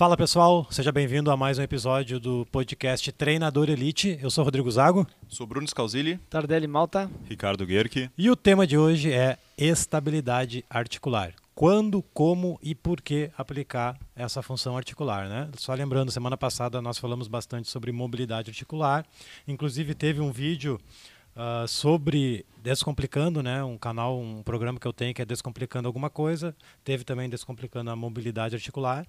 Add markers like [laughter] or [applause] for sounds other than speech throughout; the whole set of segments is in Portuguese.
Fala pessoal, seja bem-vindo a mais um episódio do podcast Treinador Elite. Eu sou Rodrigo Zago. Sou Bruno Scalzilli. Tardelli Malta. Ricardo Guerque. E o tema de hoje é estabilidade articular. Quando, como e por que aplicar essa função articular, né? Só lembrando, semana passada nós falamos bastante sobre mobilidade articular. Inclusive teve um vídeo uh, sobre Descomplicando, né? Um canal, um programa que eu tenho que é Descomplicando alguma coisa. Teve também Descomplicando a mobilidade articular.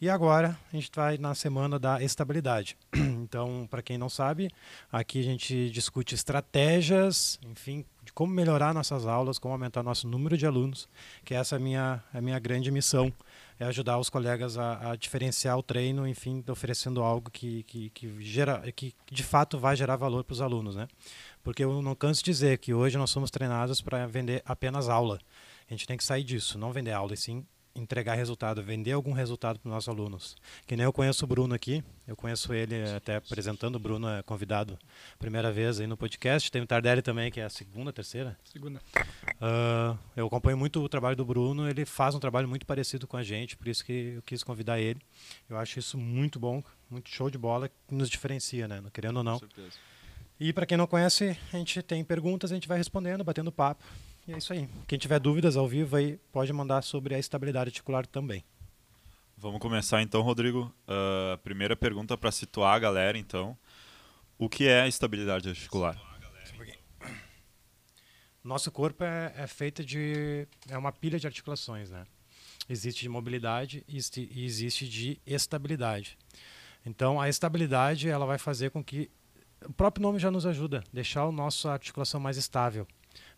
E agora a gente vai na semana da estabilidade. [clears throat] Então, para quem não sabe, aqui a gente discute estratégias, enfim, de como melhorar nossas aulas, como aumentar nosso número de alunos, que essa é a minha, a minha grande missão é ajudar os colegas a, a diferenciar o treino, enfim, oferecendo algo que, que, que, gera, que de fato vai gerar valor para os alunos, né? Porque eu não canso de dizer que hoje nós somos treinados para vender apenas aula. A gente tem que sair disso, não vender aula, e sim entregar resultado, vender algum resultado para os nossos alunos. Que nem eu conheço o Bruno aqui, eu conheço ele até apresentando, o Bruno é convidado primeira vez aí no podcast, tem o Tardelli também, que é a segunda, terceira? Segunda. Uh, eu acompanho muito o trabalho do Bruno, ele faz um trabalho muito parecido com a gente, por isso que eu quis convidar ele. Eu acho isso muito bom, muito show de bola, que nos diferencia, né? Querendo ou não. Com certeza. E para quem não conhece, a gente tem perguntas, a gente vai respondendo, batendo papo. E é isso aí. Quem tiver dúvidas ao vivo aí pode mandar sobre a estabilidade articular também. Vamos começar então, Rodrigo. Uh, primeira pergunta para situar a galera, então. O que é a estabilidade articular? Nosso corpo é, é feito de. é uma pilha de articulações, né? Existe de mobilidade e existe de estabilidade. Então, a estabilidade ela vai fazer com que. O próprio nome já nos ajuda, deixar a nossa articulação mais estável.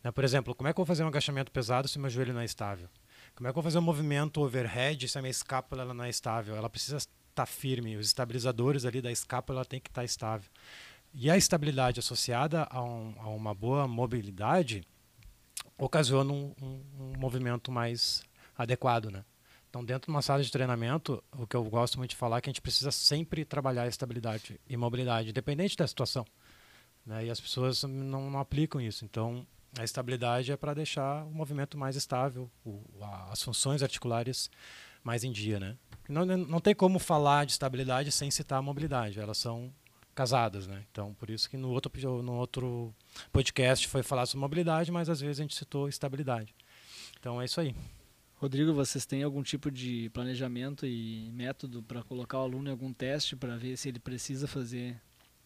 Né? Por exemplo, como é que eu vou fazer um agachamento pesado se meu joelho não é estável? Como é que eu vou fazer um movimento overhead se a minha escápula não é estável? Ela precisa estar firme, os estabilizadores ali da escápula tem que estar estável. E a estabilidade associada a, um, a uma boa mobilidade ocasiona um, um, um, movimento mais adequado, né? Então, dentro de uma sala de treinamento, o que eu gosto muito de falar é que a gente precisa sempre trabalhar estabilidade e mobilidade, independente da situação. Né? E as pessoas não, não aplicam isso. Então, a estabilidade é para deixar o movimento mais estável, o, a, as funções articulares mais em dia, né? Não, não tem como falar de estabilidade sem citar a mobilidade, elas são casadas, né? Então, por isso que no outro, no outro podcast foi falar sobre mobilidade, mas às vezes a gente citou estabilidade. Então, é isso aí. Rodrigo, vocês têm algum tipo de planejamento e método para colocar o aluno em algum teste para ver se ele precisa fazer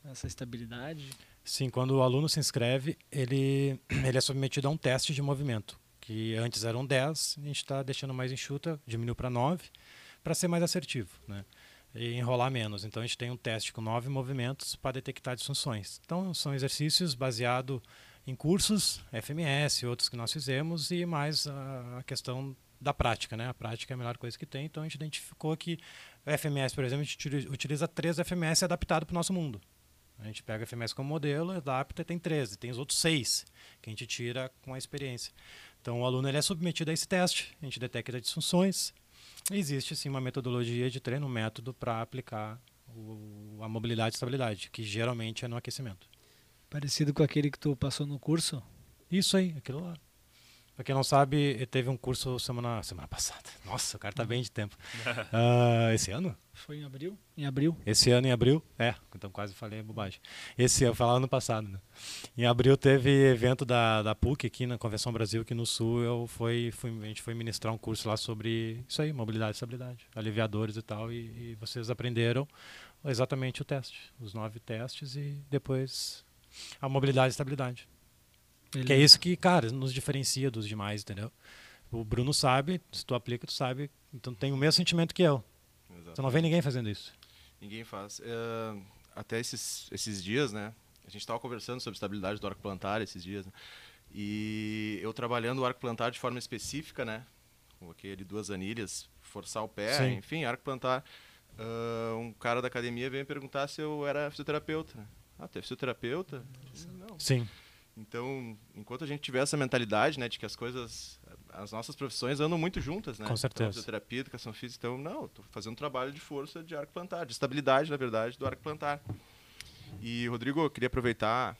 essa estabilidade? Sim, quando o aluno se inscreve, ele, [clears throat] ele é submetido a um teste de movimento, que antes eram 10, a gente está deixando mais enxuta, diminuiu para 9, para ser mais assertivo, né? E enrolar menos. Então a gente tem um teste com nove movimentos para detectar disfunções. Então são exercícios baseados em cursos, FMS, outros que nós fizemos, e mais a questão da prática, né? A prática é a melhor coisa que tem, então a gente identificou que FMS, por exemplo, a gente utiliza três FMS adaptados para o nosso mundo. A gente pega a FMS como modelo, adapta e tem 13. Tem os outros seis que a gente tira com a experiência. Então, o aluno ele é submetido a esse teste, a gente detecta disfunções. Existe, sim, uma metodologia de treino, um método para aplicar o, a mobilidade e estabilidade, que geralmente é no aquecimento. Parecido com aquele que tu passou no curso? Isso aí, aquilo lá. Pra quem não sabe, teve um curso semana, semana passada. Nossa, o cara tá bem de tempo. Uh, [laughs] esse ano? Foi em abril? Em abril. Esse ano, em abril? É, então quase falei bobagem. Esse eu falava ano passado, né? Em abril teve evento da, da PUC aqui na Convenção Brasil, aqui no Sul. Eu fui, fui, a gente foi ministrar um curso lá sobre isso aí, mobilidade e estabilidade, aliviadores e tal. E, e vocês aprenderam exatamente o teste, os nove testes e depois a mobilidade e estabilidade. Ele... Que é isso que, cara, nos diferencia dos demais, entendeu? O Bruno sabe, se tu aplica, tu sabe. Então tem o mesmo sentimento que eu. Exatamente. Tu não vê ninguém fazendo isso. Ninguém faz. Uh, até esses, esses dias, né? A gente estava conversando sobre estabilidade do arco plantar esses dias. Né? E eu trabalhando o arco plantar de forma específica, né? Com aquele duas anilhas, forçar o pé, Sim. enfim, arco plantar. Uh, um cara da academia veio me perguntar se eu era fisioterapeuta. Né? Ah, tu é fisioterapeuta? Não. Sim. Então, enquanto a gente tiver essa mentalidade, né, de que as coisas, as nossas profissões andam muito juntas, né? Com certeza. Então, fisioterapia, educação física, então, não, estou fazendo um trabalho de força de arco plantar, de estabilidade, na verdade, do arco plantar. E, Rodrigo, eu queria aproveitar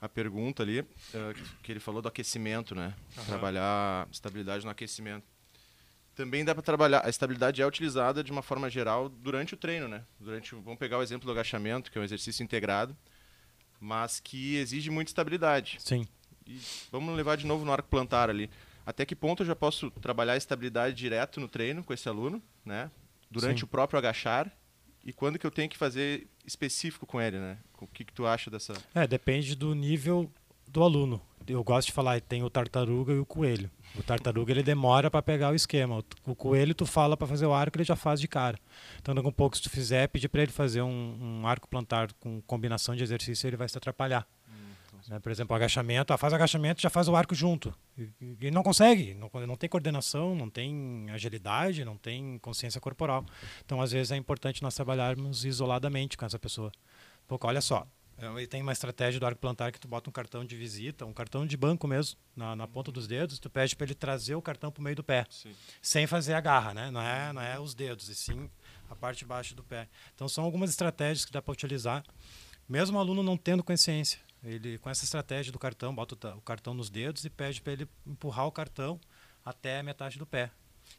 a pergunta ali, uh, que ele falou do aquecimento, né? Uhum. Trabalhar estabilidade no aquecimento. também dá para trabalhar. A estabilidade é utilizada de uma forma geral durante o treino, né? Durante, vamos pegar o exemplo do agachamento, que é um exercício integrado, mas que exige muita estabilidade. Sim. E vamos levar de novo no arco plantar ali. Até que ponto eu já posso trabalhar a estabilidade direto no treino com esse aluno, né? Durante Sim. o próprio agachar e quando que eu tenho que fazer específico com ele, né? O que que tu acha dessa? É, depende do nível do aluno. Eu gosto de falar, tem o tartaruga e o coelho. O tartaruga ele demora para pegar o esquema. O, coelho tu fala para fazer o arco, ele já faz de cara. Então, daqui a um pouco, se tu fizer, pedir para ele fazer um, um arco plantar com combinação de exercício, ele vai se atrapalhar. Né? Por exemplo, agachamento, ah, faz agachamento já faz o arco junto. Ele não consegue, não, não tem coordenação, não tem agilidade, não tem consciência corporal. Então, às vezes, é importante nós trabalharmos isoladamente com essa pessoa. Pouco, olha só, ele tem uma estratégia do arco plantar que tu bota um cartão de visita, um cartão de banco mesmo, na, na ponta dos dedos, tu pede para ele trazer o cartão para o meio do pé, Sim. sem fazer a garra, né? Não é, não é os dedos, e sim a parte de baixo do pé. Então são algumas estratégias que dá para utilizar, mesmo o aluno não tendo consciência. Ele com essa estratégia do cartão, bota o, cartão nos dedos e pede para ele empurrar o cartão até a metade do pé.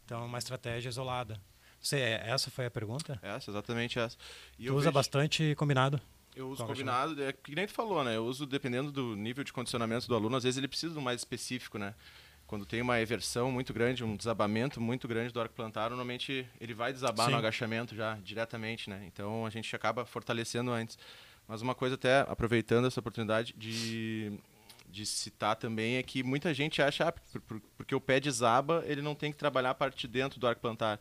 Então é uma estratégia isolada. Você, essa foi a pergunta? Essa, exatamente essa. E Tu usa vejo- bastante combinado? Eu uso combinado, é que nem tu falou, né? Eu uso dependendo do nível de condicionamento do aluno, às vezes ele precisa um mais específico, né? Quando tem uma eversão muito grande, um desabamento muito grande do arco plantar, normalmente ele vai desabar Sim. no agachamento já diretamente, né? Então a gente acaba fortalecendo antes. Mas uma coisa até aproveitando essa oportunidade de de citar também é que muita gente acha ah, por- por- porque o pé desaba, ele não tem que trabalhar a parte de dentro do arco plantar.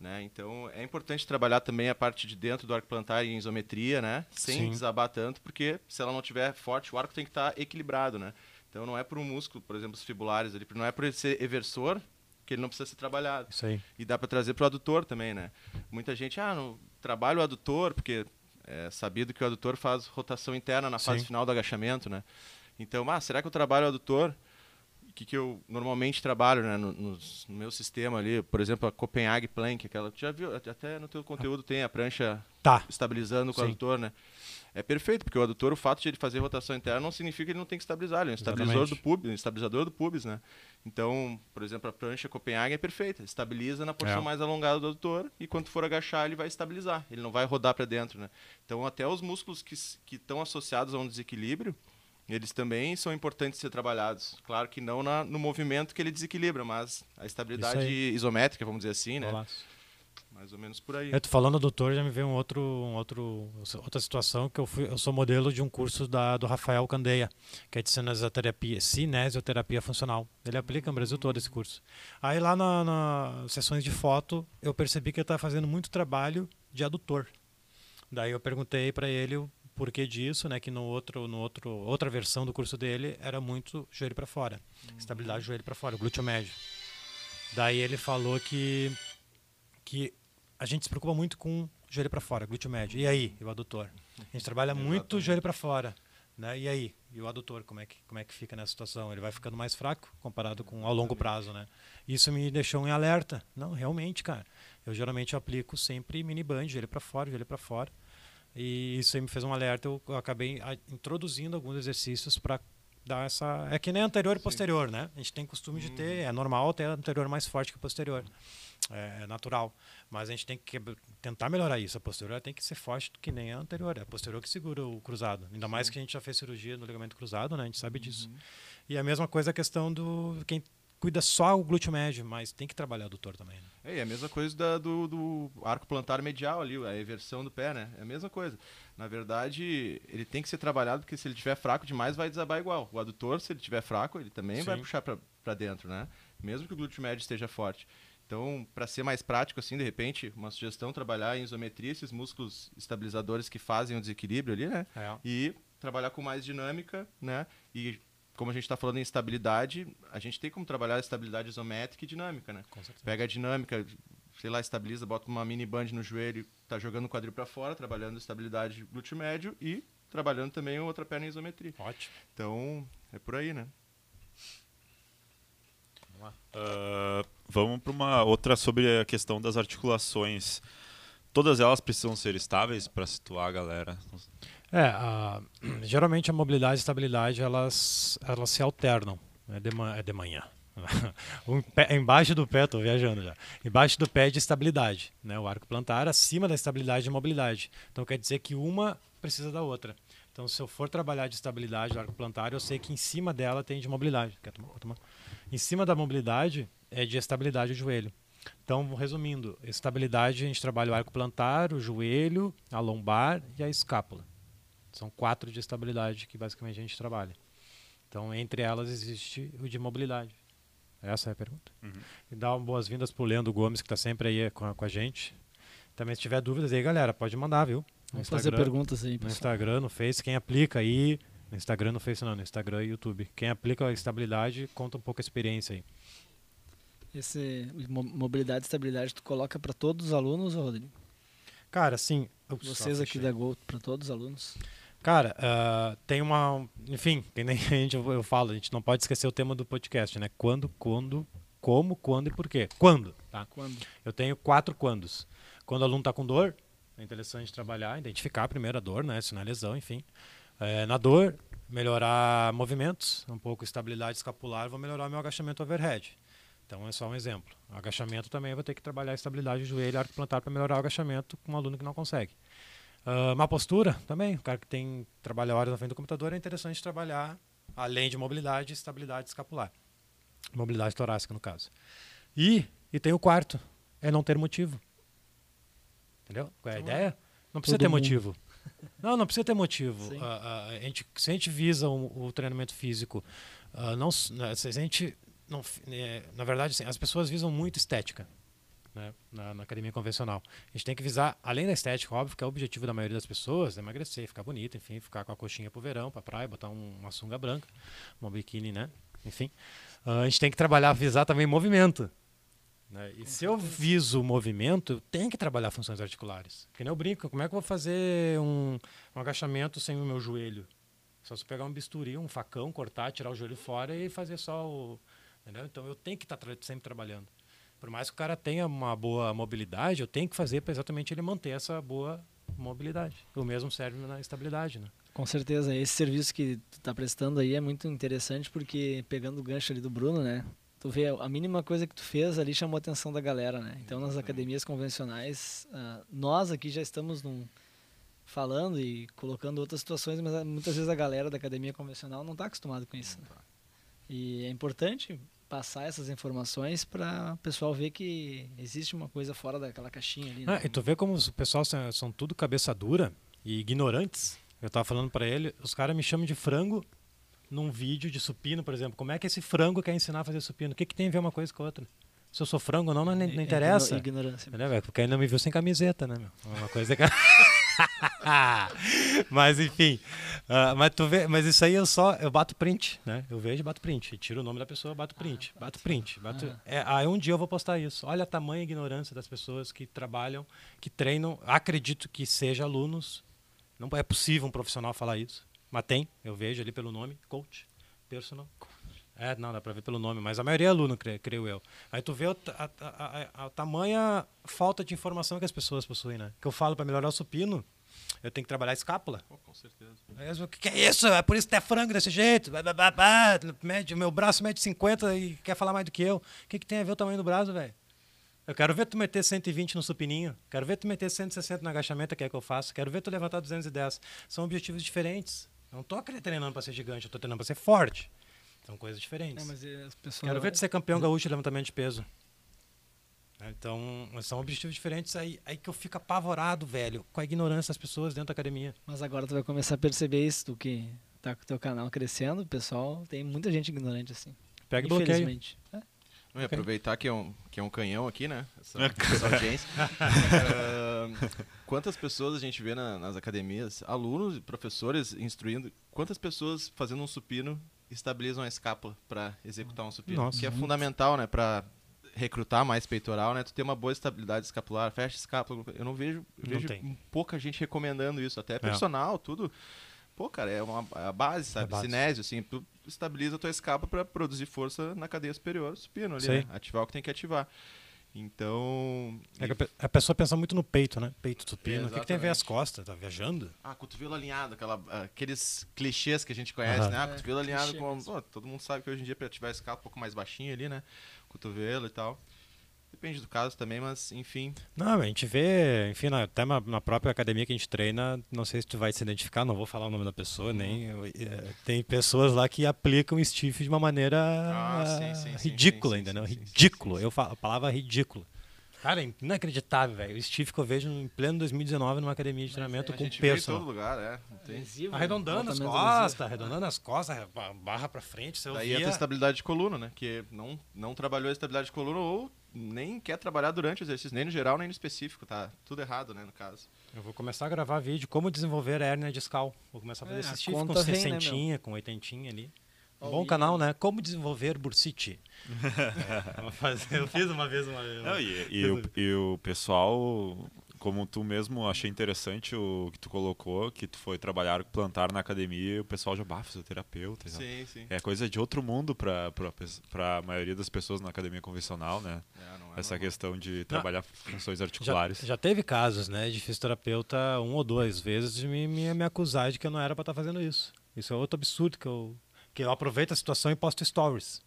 Né? Então é importante trabalhar também a parte de dentro do arco plantar em isometria, né? sem Sim. desabar tanto, porque se ela não tiver forte, o arco tem que estar equilibrado. Né? Então não é por um músculo, por exemplo, os fibulares, ali, não é por ele ser eversor que ele não precisa ser trabalhado. Isso aí. E dá para trazer para o adutor também, né? Muita gente, ah, no trabalho o adutor, porque é sabido que o adutor faz rotação interna na fase Sim. final do agachamento, né? Então, ah, será que eu trabalho o adutor? Que, que eu normalmente trabalho, né, no, nos- no meu sistema ali, por exemplo, a Copenhague Plank, aquela, tu já viu, até no teu conteúdo tem a prancha Tá. estabilizando com o Sim. adutor, né? É perfeito, porque o adutor, o fato de ele fazer rotação interna não significa que ele não tem que estabilizar, ele é um estabilizador do pubis, um estabilizador do pubis, né? Então, por exemplo, a prancha Copenhague é perfeita, estabiliza na porção É. mais alongada do adutor e quando for agachar ele vai estabilizar, ele não vai rodar para dentro, né? Então, até os músculos que que estão associados a um desequilíbrio, eles também são importantes de ser trabalhados. Claro que não na- no movimento que ele desequilibra, mas a estabilidade isométrica, vamos dizer assim, né? Golaço. Mais ou menos por aí. Eu tô falando doutor, já me veio um outro, um outro, outra situação que eu fui, eu sou modelo de um curso da, do Rafael Candeia, que é de cinesioterapia, cinesioterapia funcional. Ele aplica no Brasil todo esse curso. Aí lá na, na sessões de foto, eu percebi que ele estava fazendo muito trabalho de adutor. Daí eu perguntei para ele porquê disso, né, que no outro, no outro, outra versão do curso dele era muito joelho para fora, estabilidade joelho para fora, glúteo médio. Daí ele falou que que a gente se preocupa muito com joelho para fora, glúteo médio. E aí, e o adutor? A gente trabalha [laughs] muito joelho para fora, né? E aí, e o adutor, como é que como é que fica nessa situação? Ele vai ficando mais fraco comparado com ao longo prazo, né? Isso me deixou em alerta. Não, realmente, cara. Eu geralmente aplico sempre mini band, joelho para fora, joelho para fora. E isso aí me fez um alerta. Eu, eu acabei a- introduzindo alguns exercícios para dar essa. É que nem anterior e posterior, né? A gente tem costume de ter, é normal ter anterior mais forte que posterior. É, é natural. Mas a gente tem que tentar melhorar isso. A posterior tem que ser forte que nem a anterior. É a posterior que segura o cruzado. Ainda mais que a gente já fez cirurgia no ligamento cruzado, né? A gente sabe disso. E a mesma coisa a questão do quem cuida só o glúteo médio, mas tem que trabalhar o adutor também. Né? É, e a mesma coisa da- do, do arco plantar medial ali, a eversão do pé, né? É a mesma coisa. Na verdade, ele tem que ser trabalhado porque se ele tiver fraco demais, vai desabar igual. O adutor, se ele tiver fraco, ele também vai Sim. puxar para dentro, né? Mesmo que o glúteo médio esteja forte. Então, para ser mais prático, assim, de repente, uma sugestão, trabalhar em isometria esses músculos estabilizadores que fazem o desequilíbrio ali, né? É. e trabalhar com mais dinâmica, né? E como a gente está falando em estabilidade, a gente tem como trabalhar a estabilidade isométrica e dinâmica, né? Com certeza. Pega a dinâmica, sei lá, estabiliza, bota uma mini band no joelho, tá jogando o quadril para fora, trabalhando estabilidade glúteo médio e trabalhando também a outra perna em isometria. Ótimo. Então, é por aí, né? Vamos lá. Ah, vamos para uma outra sobre a questão das articulações. Todas elas precisam ser estáveis para situar a galera. É, a- [clears throat] geralmente a mobilidade e estabilidade elas, elas se alternam. É de, é de manhã. [laughs] um pé, embaixo do pé, estou viajando já. Embaixo do pé é de estabilidade, né? O arco plantar acima da estabilidade e mobilidade. Então quer dizer que uma precisa da outra. Então se eu for trabalhar de estabilidade do arco plantar, eu sei que em cima dela tem de mobilidade. Quer tomar? tomar? Em cima da mobilidade é de estabilidade o joelho. Então, resumindo, estabilidade a gente trabalha o arco plantar, o joelho, a lombar e a escápula. São quatro de estabilidade que basicamente a gente trabalha. Então, entre elas existe o de mobilidade. Essa é a pergunta. Uhum. E dá boas-vindas para o Leandro Gomes, que está sempre aí com a, com a, gente. Também, se tiver dúvidas aí, galera, pode mandar, viu? No Vamos fazer perguntas aí, pessoal. No Instagram, no Face, quem aplica aí. No Instagram, no Face não, no Instagram e YouTube. Quem aplica a estabilidade, conta um pouco a experiência aí. Esse mobilidade e estabilidade tu coloca para todos os alunos, Rodrigo? Cara, sim. Vocês aqui da Gol, para todos os alunos? Cara, uh, tem uma. Enfim, que nem [laughs] a gente, eu falo, a gente não pode esquecer o tema do podcast, né? Quando, quando, como, quando e por quê. Quando, tá? Quando? Eu tenho quatro quandos. Quando o aluno está com dor, é interessante trabalhar, identificar primeiro a dor, né? Se não é lesão, enfim. É, na dor, melhorar movimentos, um pouco estabilidade escapular, vou melhorar meu agachamento overhead. Então é só um exemplo. Agachamento também vou ter que trabalhar a estabilidade do joelho, arco plantar para melhorar o agachamento com um aluno que não consegue. Uh, má postura também, o cara que tem trabalha horas na frente do computador é interessante trabalhar além de mobilidade, estabilidade escapular. Mobilidade torácica no caso. E e tem o quarto, é não ter motivo. Entendeu? Qual é a então, ideia? Não precisa ter mundo. motivo. [laughs] Não, não precisa ter motivo. Uh, uh, a gente, se a gente visa o, o treinamento físico, uh, não, né, se a gente não, é, na verdade, assim, as pessoas visam muito estética né, na, na, academia convencional. A gente tem que visar, além da estética, óbvio que é o objetivo da maioria das pessoas, é emagrecer, ficar bonito, enfim, ficar com a coxinha pro verão, pra praia, botar um, uma sunga branca, uma biquíni, né? Enfim. Uh, a gente tem que trabalhar, visar também movimento. Né? E se eu viso o movimento, eu tenho que trabalhar funções articulares. Que nem eu brinco, como é que eu vou fazer um, um agachamento sem o meu joelho? Só se pegar um bisturi, um facão, cortar, tirar o joelho fora e fazer só o. Entendeu? Então eu tenho que estar tá sempre trabalhando. Por mais que o cara tenha uma boa mobilidade, eu tenho que fazer para exatamente ele manter essa boa mobilidade. O mesmo serve na estabilidade, né? Com certeza. Esse serviço que tu está prestando aí é muito interessante porque, pegando o gancho ali do Bruno, né? Tu vê, a mínima coisa que tu fez ali chamou a atenção da galera, né? Então, nas academias convencionais, uh, nós aqui já estamos num, falando e colocando outras situações, mas muitas vezes a galera da academia convencional não está acostumada com isso. Né? Tá. E é importante passar essas informações para o pessoal ver que existe uma coisa fora daquela caixinha ali. Né? Ah, e tu vê como os pessoal são, são tudo cabeça dura e ignorantes. Eu estava falando para ele, os caras me chamam de frango num vídeo de supino, por exemplo. Como é que esse frango quer ensinar a fazer supino? O que, que tem a ver uma coisa com a outra? Se eu sou frango ou não, não, não, não interessa. Ignorância. Né, Porque ainda me viu sem camiseta, né, meu? Uma coisa que... [laughs] [laughs] mas enfim, uh, mas tu vê, mas isso aí eu só eu bato print, né? Eu vejo, bato print, tiro o nome da pessoa, bato print, bato print, bato. Ah. É, aí um dia eu vou postar isso. Olha a tamanha ignorância das pessoas que trabalham, que treinam. Acredito que seja alunos. Não é possível um profissional falar isso, mas tem. Eu vejo ali pelo nome, coach, personal. É, não, dá pra ver pelo nome, mas a maioria é aluno, creio eu. Aí tu vê a, a, a, a, tamanha falta de informação que as pessoas possuem, né? Que eu falo para melhorar o supino, eu tenho que trabalhar a escápula. Oh, com certeza. o que, que, é isso? É por isso que tu é frango desse jeito. Bah, bah, bah, mede, meu braço mede 50 e quer falar mais do que eu. O que, que tem a ver o tamanho do braço, velho? Eu quero ver tu meter 120 no supininho. Quero ver tu meter 160 no agachamento, que é que eu faço. Quero ver tu levantar 210. São objetivos diferentes. Eu não tô treinando para ser gigante, eu tô treinando para ser forte. São coisas diferentes. É, pessoas... Quero ver tu ser campeão gaúcho de levantamento de peso. Então, são objetivos diferentes aí, aí que eu fico apavorado, velho, com a ignorância das pessoas dentro da academia. Mas agora tu vai começar a perceber isso, do que tá com o teu canal crescendo, pessoal, tem muita gente ignorante assim. Pega e bloqueia. É. Não, aproveitar que é, um, que é um canhão aqui, né? Essa, [laughs] essa audiência. uh, quantas pessoas a gente vê na, nas academias, alunos e professores instruindo, quantas pessoas fazendo um supino estabilizam a escápula para executar um supino, Nossa, que é muito. fundamental, né, para recrutar mais peitoral, né, tu ter uma boa estabilidade escapular, fecha escápula. Eu não vejo, eu não vejo tem. pouca gente recomendando isso, até é. personal, é. tudo. Pô, cara, é uma é a base, sabe? É base. Cinésio, assim, tu estabiliza a tua escápula para produzir força na cadeia superior, supino ali, né? Ativar o que tem que ativar. Então. É que a pe- a pessoa pensa muito no peito, né? Peito supino. É, o que, que tem a ver as costas? Tá viajando? Ah, cotovelo alinhado, aquela, aqueles clichês que a gente conhece, Aham. né? Ah, É, cotovelo alinhado clichê com. pô, todo mundo sabe que hoje em dia, pra ativar a escala um pouco mais baixinho ali, né? Cotovelo e tal. Depende do caso também, mas enfim. Não, a gente vê, enfim, na, até na, própria academia que a gente treina, não sei se tu vai se identificar, não vou falar o nome da pessoa, nem. eu- é, tem pessoas lá que aplicam o stiff de uma maneira Ah, sim, sim, sim, ridícula, sim, sim, ridículo. Eu falo a palavra ridículo. Cara, é inacreditável, velho. O stiff que eu vejo em pleno 2019 numa academia de treinamento A com vê em personal. todo lugar, é. Adesivo, Arredondando as costas, arredondando as costas, barra pra frente, você Daí entra a estabilidade de coluna, né? Que não, não trabalhou a estabilidade de coluna ou nem quer trabalhar durante o exercício, nem no geral, nem no específico, tá? Tudo errado, né, no caso. Eu vou começar a gravar vídeo como desenvolver a hérnia discal. Vou começar a fazer É, esse stiff com conta vem, né, 60, com 80 ali. Um bom canal, né? Como desenvolver bursite. [laughs] Eu fiz uma vez uma vez. Não, e, e o, e o pessoal, como tu mesmo achei interessante o que tu colocou, que tu foi trabalhar com plantar na academia e o pessoal já bah, fisioterapeuta. Sim, sim. É coisa de outro mundo pra, pra, pes- pra maioria das pessoas na academia convencional, né? É, não é Essa normal. questão de trabalhar funções Já, articulares. já teve casos, né, de fisioterapeuta um ou duas vezes de me, me, me acusar de que eu não era pra estar fazendo isso. Isso é outro absurdo que eu que eu aproveito a situação e posto stories.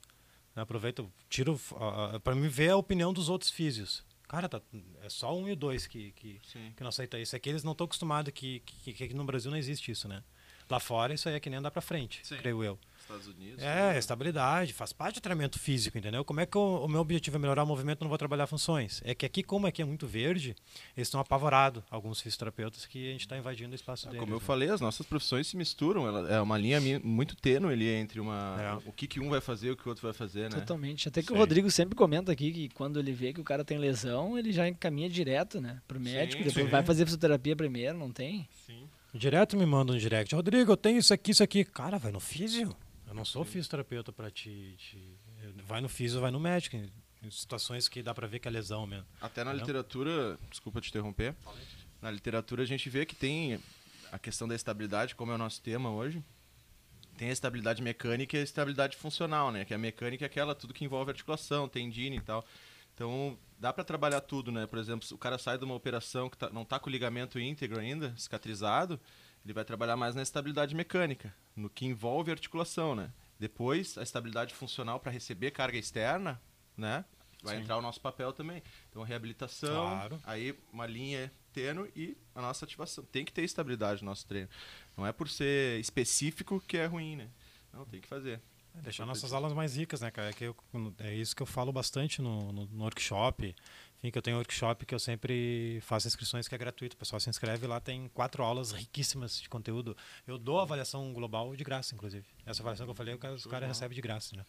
Eu aproveito, tiro uh, para me ver a opinião dos outros físios. Cara, tá, é só um e o dois que, que, Sim. que não aceita isso. É que eles não estão acostumados que, que, que aqui no Brasil não existe isso, né? Lá fora isso aí é que nem andar pra frente, Sim. creio eu. Estados Unidos. É, né? estabilidade, faz parte do treinamento físico, entendeu? Como é que o, o meu objetivo é melhorar o movimento, eu não vou trabalhar funções? É que aqui, como aqui é muito verde, eles estão apavorados, alguns fisioterapeutas, que a gente está invadindo o espaço É, deles. Como eu né? falei, as nossas profissões se misturam. Ela, é uma linha muito tênue ali entre uma, É. o que, que um vai fazer e o que o outro vai fazer, né? Totalmente. Até que Sim. o Rodrigo sempre comenta aqui que quando ele vê que o cara tem lesão, ele já encaminha direto, né? Pro médico, Sim, depois sim. vai fazer fisioterapia primeiro, não tem? Sim. Direto me manda um direct. Rodrigo, eu tenho isso aqui, isso aqui. Cara, vai no físio. Eu não sou fisioterapeuta para te, te- Vai no físio, vai no médico. Em em situações que dá para ver que é lesão mesmo. Até na Entendeu? literatura, desculpa te interromper, na literatura a gente vê que tem a questão da estabilidade, como é o nosso tema hoje. Tem a estabilidade mecânica e a estabilidade funcional, né? Que a mecânica é aquela, tudo que envolve articulação, tendina e tal. Então, dá para trabalhar tudo, né? Por exemplo, se o cara sai de uma operação que tá- não tá com o ligamento íntegro ainda, cicatrizado, ele vai trabalhar mais na estabilidade mecânica, no que envolve articulação, né? Depois, a estabilidade funcional para receber carga externa, né? Vai Sim. entrar o nosso papel também. Então, reabilitação, Claro. aí uma linha tênue e a nossa ativação. Tem que ter estabilidade no nosso treino. Não é por ser específico que é ruim, né? Não, tem que fazer. É, deixar nossas aulas mais ricas, né, cara? É, que eu- é isso que eu falo bastante no, no, no workshop. Enfim, que eu tenho um workshop que eu sempre faço inscrições que é gratuito. O pessoal se inscreve lá, tem quatro aulas riquíssimas de conteúdo. Eu dou avaliação global de graça, inclusive. Essa avaliação que eu falei, os caras recebem de graça, né?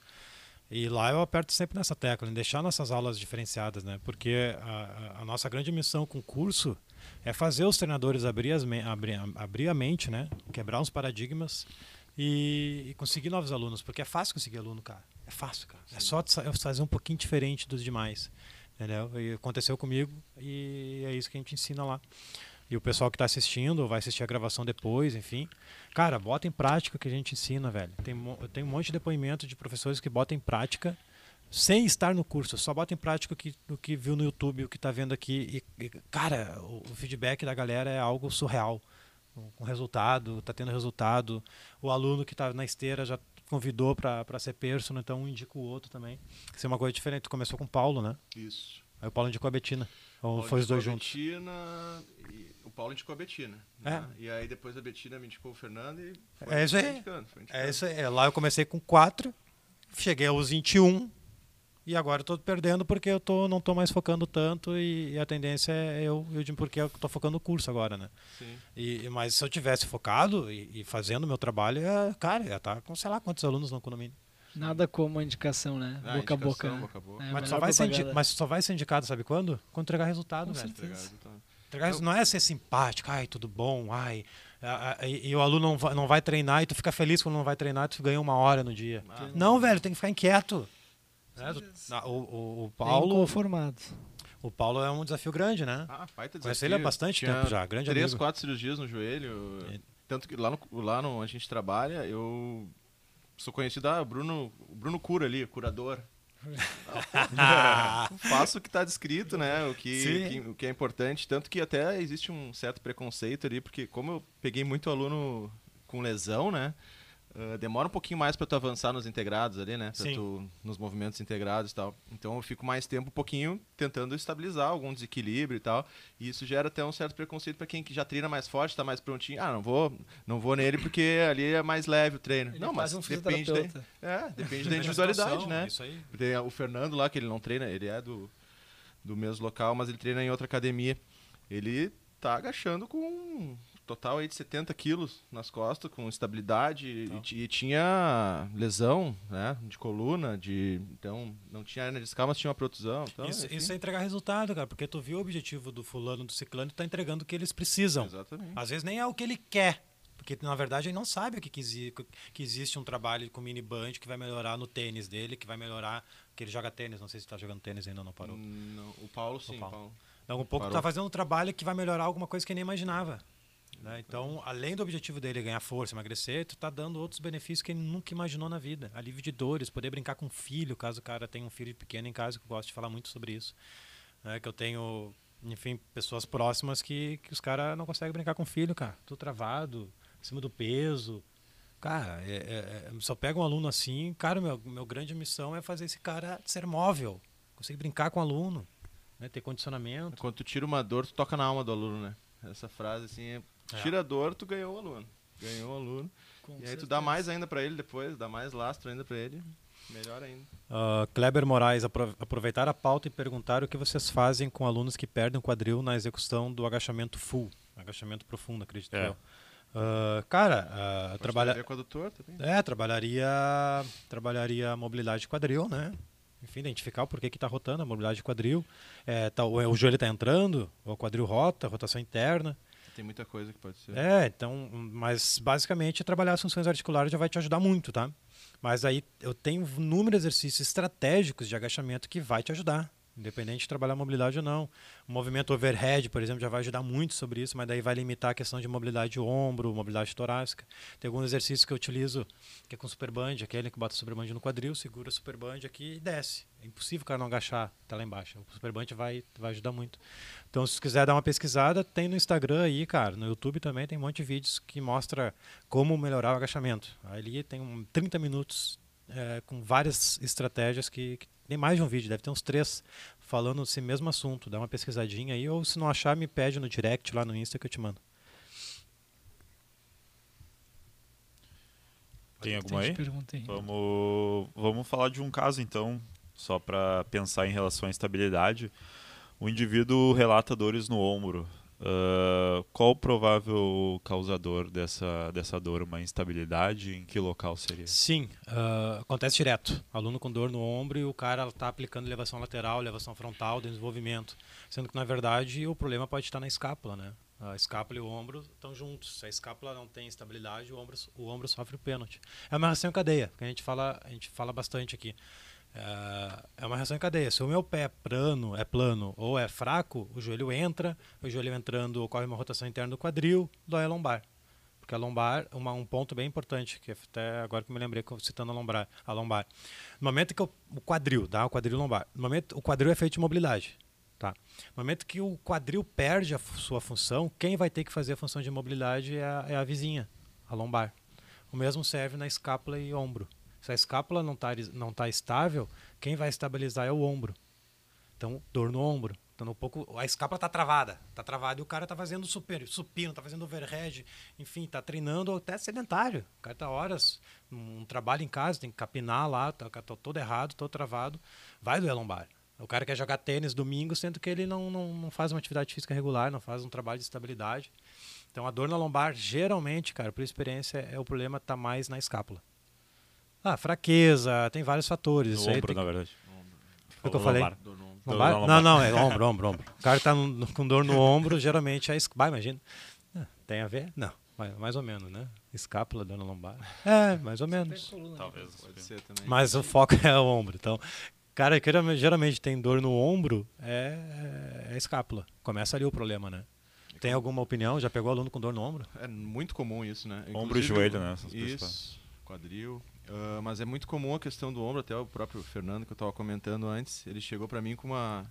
E lá eu aperto sempre nessa tecla, em deixar nossas aulas diferenciadas, né? Porque a, a- nossa grande missão com o curso é fazer os treinadores abrir, as abrir, abrir a mente, né? Quebrar uns paradigmas e, e conseguir novos alunos, porque é fácil conseguir aluno, cara. É fácil, cara. É só tu sa- fazer um pouquinho diferente dos demais, entendeu? E aconteceu comigo e é isso que a gente ensina lá. E o pessoal que está assistindo, vai assistir a gravação depois, enfim. Cara, bota em prática o que a gente ensina, velho. Tem, tenho um monte de depoimento de professores que botam em prática sem estar no curso, só bota em prática o que, o que viu no YouTube, o que está vendo aqui. E, e, cara, o, o feedback da galera é algo surreal. Com resultado, está tendo resultado. O aluno que está na esteira já convidou para ser personal, então um indica o outro também. Isso é uma coisa diferente. Tu começou com o Paulo, né? Isso. Aí o Paulo indicou a Betina. Ou foi os dois a juntos? Betina e o Paulo indicou a Betina. né? E aí depois a Betina me indicou o Fernando e foi, É isso aí. indicando, foi indicando. É isso aí. É, Lá eu comecei com 4, cheguei aos 21 e agora eu tô perdendo porque eu tô, não tô mais focando tanto e, e a tendência é eu, eu porque eu tô focando no curso agora, né? Sim. E, mas se eu tivesse focado e, e fazendo o meu trabalho, é, cara, ia estar com sei lá quantos alunos no condomínio. Nada como a indicação, né? Ah, boca a boca. indicação, né? boca a boca. É, mas, só vai ser mas só vai ser indicado, sabe quando? Quando entregar resultado, Com velho. Entregar resu- Não é ser simpático, ai, tudo bom, ai. E, e o aluno não vai, não vai treinar e tu fica feliz quando não vai treinar, tu ganha uma hora no dia. Ah, Não, velho, tem que ficar inquieto. Né? Tu- na- O, o, o Paulo conformado. o Paulo é um desafio grande, né? Ah, baita ele há bastante Tinha tempo já, grande Três, amigo. quatro cirurgias no joelho. É. Tanto que lá no, lá no onde a gente trabalha, eu sou conhecido, ah, o Bruno, o Bruno cura ali, curador. [laughs] Faço o que está descrito, né? O que, que- o que é importante. Tanto que até existe um certo preconceito ali, porque como eu peguei muito aluno com lesão, né? Ah, demora um pouquinho mais para tu avançar nos integrados ali, né? Pra Sim. tu, nos movimentos integrados e tal. Então eu fico mais tempo um pouquinho tentando estabilizar algum desequilíbrio e tal. E isso gera até um certo preconceito para quem que já treina mais forte, tá mais prontinho. Ah, não vou, não vou nele porque ali é mais leve o treino. Ele não, mas um depende da, é, depende da individualidade, né? Isso aí. Tem o Fernando lá, que ele não treina, ele é do, do mesmo local, mas ele treina em outra academia. Ele tá agachando com total aí de 70 quilos nas costas, com estabilidade, e, ti- e tinha lesão, né, de coluna, de, então não tinha hernia discal, mas tinha uma protusão. Então, isso, isso é entregar resultado, cara, porque tu viu o objetivo do fulano, do ciclano, e tá entregando o que eles precisam. Exatamente. Às vezes nem é o que ele quer, porque na verdade ele não sabe o que, que, que existe um trabalho com mini band que vai melhorar no tênis dele, que vai melhorar, que ele joga tênis, não sei se tá jogando tênis ainda ou não parou. Não, o Paulo sim, Paulo. Paulo. Então, um pouco Parou. tá fazendo um trabalho que vai melhorar alguma coisa que ele nem imaginava. Né? Então, além do objetivo dele ganhar força, emagrecer, tu tá dando outros benefícios que ele nunca imaginou na vida. Alívio de dores, poder brincar com o filho, caso o cara tenha um filho pequeno em casa, que eu gosto de falar muito sobre isso. né? Que eu tenho, enfim, pessoas próximas que, que os caras não conseguem brincar com o filho, cara. Tudo travado, em cima do peso. Cara, é, é- é- só pega um aluno assim, cara, meu, meu grande missão é fazer esse cara ser móvel, conseguir brincar com o aluno, né? ter condicionamento. Quando tu tira uma dor, tu toca na alma do aluno, né? Essa frase assim é, É. tira a dor, tu ganhou o aluno. Ganhou o aluno. Com e aí tu dá mais ainda pra ele depois, dá mais lastro ainda pra ele. Melhor ainda. Ah, Kleber Moraes, apro- aproveitar a pauta e perguntar o que vocês fazem com alunos que perdem o quadril na execução do agachamento full, agachamento profundo, acredito É. eu. Ah, cara, Pode trabalha, com a doutor também. é, trabalharia, trabalharia a mobilidade de quadril, né? Enfim, identificar o porquê que está rotando a mobilidade de quadril. É, tá, o, o joelho está entrando, o quadril rota, rotação interna. Tem muita coisa que pode ser. É, então, mas basicamente trabalhar as funções articulares já vai te ajudar muito, tá? Mas aí eu tenho inúmeros exercícios estratégicos de agachamento que vai te ajudar, independente de trabalhar mobilidade ou não. O movimento overhead, por exemplo, já vai ajudar muito sobre isso, mas daí vai limitar a questão de mobilidade de ombro, mobilidade torácica. Tem alguns exercícios que eu utilizo, que é com superband, aquele que bota superband no quadril, segura o superband aqui e desce. É impossível o cara não agachar, tá lá embaixo. O superband vai, vai ajudar muito. Então, se quiser dar uma pesquisada, tem no Instagram aí, cara. No YouTube também tem um monte de vídeos que mostra como melhorar o agachamento. Ali tem um 30 minutos é, com várias estratégias que, que tem mais de um vídeo, deve ter uns três falando esse mesmo assunto. Dá uma pesquisadinha aí, ou se não achar, me pede no direct lá no Insta que eu te mando. Tem alguma aí. Vamos, vamos falar de um caso então, só para pensar em relação à estabilidade. O indivíduo relata dores no ombro. Ah, qual o provável causador dessa, dessa dor? Uma instabilidade? Em que local seria? Sim, ah, acontece direto. Aluno com dor no ombro e o cara está aplicando elevação lateral, elevação frontal, desenvolvimento. Sendo que, na verdade, o problema pode estar na escápula, né? A escápula e o ombro estão juntos. Se a escápula não tem estabilidade, o ombro, o ombro sofre o pênalti. É uma reação em cadeia, que a gente fala, a gente fala bastante aqui. É- É uma reação em cadeia. Se o meu pé é plano, é plano ou é fraco, o joelho entra, o joelho entrando ocorre uma rotação interna do quadril, dói a lombar. Porque a lombar, uma, um ponto bem importante, que até agora que me lembrei citando a lombar, a lombar. No momento que eu- o quadril, tá? O quadril lombar. No momento, o quadril é feito de mobilidade, tá? No momento que o quadril perde a sua função, quem vai ter que fazer a função de mobilidade é a, é a vizinha, a lombar. O mesmo serve na escápula e ombro. Se a escápula não está não tá estável, quem vai estabilizar é o ombro. Então, dor no ombro. Então, um pouco, a escápula está travada. Está travada e o cara está fazendo super, supino, está fazendo overhead, enfim, está treinando até sedentário. O cara está horas, um trabalho em casa, tem que capinar lá, está tá todo errado, todo travado. Vai doer a lombar. O cara quer jogar tênis domingo, sendo que ele não, não, não faz uma atividade física regular, não faz um trabalho de estabilidade. Então, a dor na lombar, geralmente, cara, por experiência, é o problema está mais na escápula. Ah, fraqueza, tem vários fatores. No Isso aí ombro, tem- na verdade. Foi o que eu falei? Dor no ombro. Não, não, é ombro, ombro, ombro. O cara tá no- com dor no ombro, geralmente é escápula. Imagina. Ah, Tem a ver? Não, mais, mais ou menos, né? Escápula, dor na lombar. É, mais ou menos. Talvez. Pode ser também. Mas o foco é o ombro. Então, cara que geralmente- tem dor no ombro, é, é escápula. Começa ali o problema, né? Tem alguma opinião? Já pegou aluno com dor no ombro? É muito comum isso, né? Ombro e joelho, né? Os Isso. principais. Quadril. Uh, mas é muito comum a questão do ombro, até o próprio Fernando que eu estava comentando antes, ele chegou para mim com uma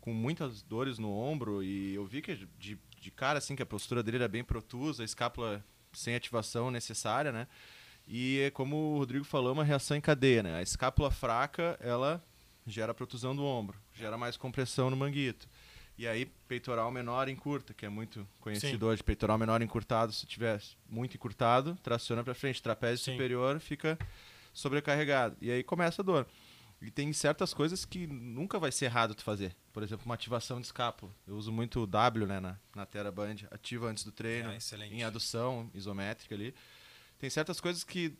com muitas dores no ombro e eu vi que de, de cara assim que a postura dele era bem protusa, a escápula sem ativação necessária, né? E é como o Rodrigo falou, uma reação em cadeia, né? A escápula fraca, ela gera protusão do ombro, gera mais compressão no manguito. E aí, peitoral menor encurta, que é muito conhecido Sim. hoje. Peitoral menor encurtado, se tiver muito encurtado, traciona para frente. Trapézio Sim. superior fica sobrecarregado. E aí começa a dor. E tem certas coisas que nunca vai ser errado tu fazer. Por exemplo, uma ativação de escápula. Eu uso muito o W né, na, na TeraBand. Ativa antes do treino, ah, em adução isométrica ali. Tem certas coisas que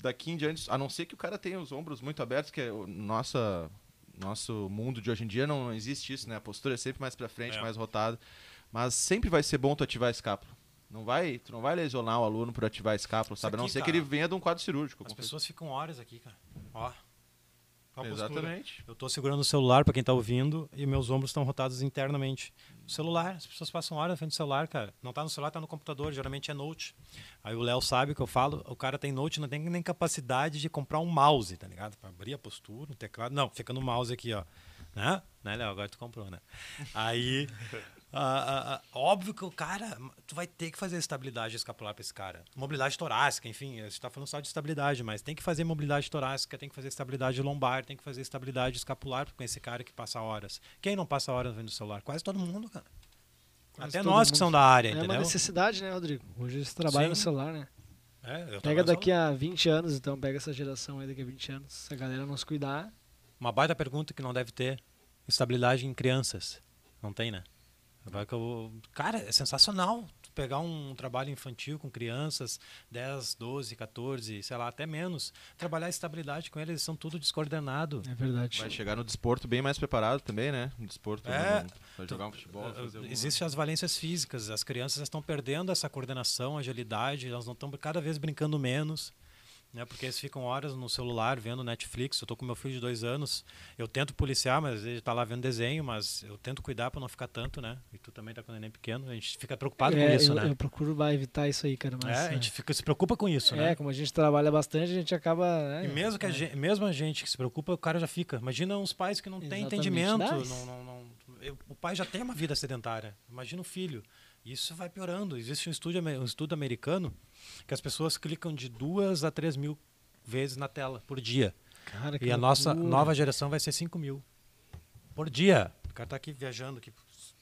daqui em diante, a não ser que o cara tenha os ombros muito abertos, que é nossa nosso mundo de hoje em dia não, não existe isso, né? A postura é sempre mais para frente, é. mais rotada. Mas sempre vai ser bom tu ativar a escápula. Não vai, tu não vai lesionar o aluno por ativar a escápula, sabe? Aqui, a não ser cara, que ele venha de um quadro cirúrgico. As pessoas ficam horas aqui, cara. Ó. Exatamente. Eu estou segurando o celular para quem está ouvindo e meus ombros estão rotados internamente. O celular, as pessoas passam horas na frente do celular, cara. Não está no celular, está no computador, geralmente é note. Aí o Léo sabe o que eu falo, o cara tem note, não tem nem capacidade de comprar um mouse, tá ligado? Para abrir a postura, o teclado. Não, fica no mouse aqui, ó. Né? Né, Léo? Agora tu comprou, né? Aí Uh, uh, óbvio que o cara, tu vai ter que fazer estabilidade escapular para esse cara. Mobilidade torácica, enfim, você está falando só de estabilidade, mas tem que fazer mobilidade torácica, tem que fazer estabilidade lombar, tem que fazer estabilidade escapular com esse cara que passa horas. Quem não passa horas vendo o celular? Quase todo mundo, cara. Quase Até nós mundo. que são da área, é entendeu? É uma necessidade, né, Rodrigo? Hoje você trabalha Sim. no celular, né? É, pega daqui a 20 anos, então, pega essa geração aí daqui a 20 anos. Se a galera não se cuidar. Uma baita pergunta que não deve ter: estabilidade em crianças. Não tem, né? Cara, é sensacional pegar um trabalho infantil com crianças, 10, 12, 14, sei lá, até menos. Trabalhar a estabilidade com eles, eles são tudo descoordenado. É verdade. Vai chegar no desporto bem mais preparado também, né? No desporto, é, vai jogar um futebol. Existem as valências físicas, as crianças estão perdendo essa coordenação, agilidade, elas não estão cada vez brincando menos né? Porque eles ficam horas no celular vendo Netflix. Eu tô com meu filho de dois anos. Eu tento policiar, mas ele está lá vendo desenho, mas eu tento cuidar para não ficar tanto, né? E tu também tá com o neném pequeno. A gente fica preocupado é, com isso, eu, né? Eu procuro evitar isso aí, cara. Mas, é, a gente fica, se preocupa com isso, é, né? É, como a gente trabalha bastante, a gente acaba. Né? E mesmo, que a gente, mesmo a gente que se preocupa, o cara já fica. Imagina uns pais que não têm entendimento. Não, não, não, o pai já tem uma vida sedentária. Imagina o filho. Isso vai piorando. Existe um estudo, um estudo americano que as pessoas clicam de duas a três mil vezes na tela por dia. Cara, e a nossa nova geração vai ser 5 mil por dia. O cara está aqui viajando aqui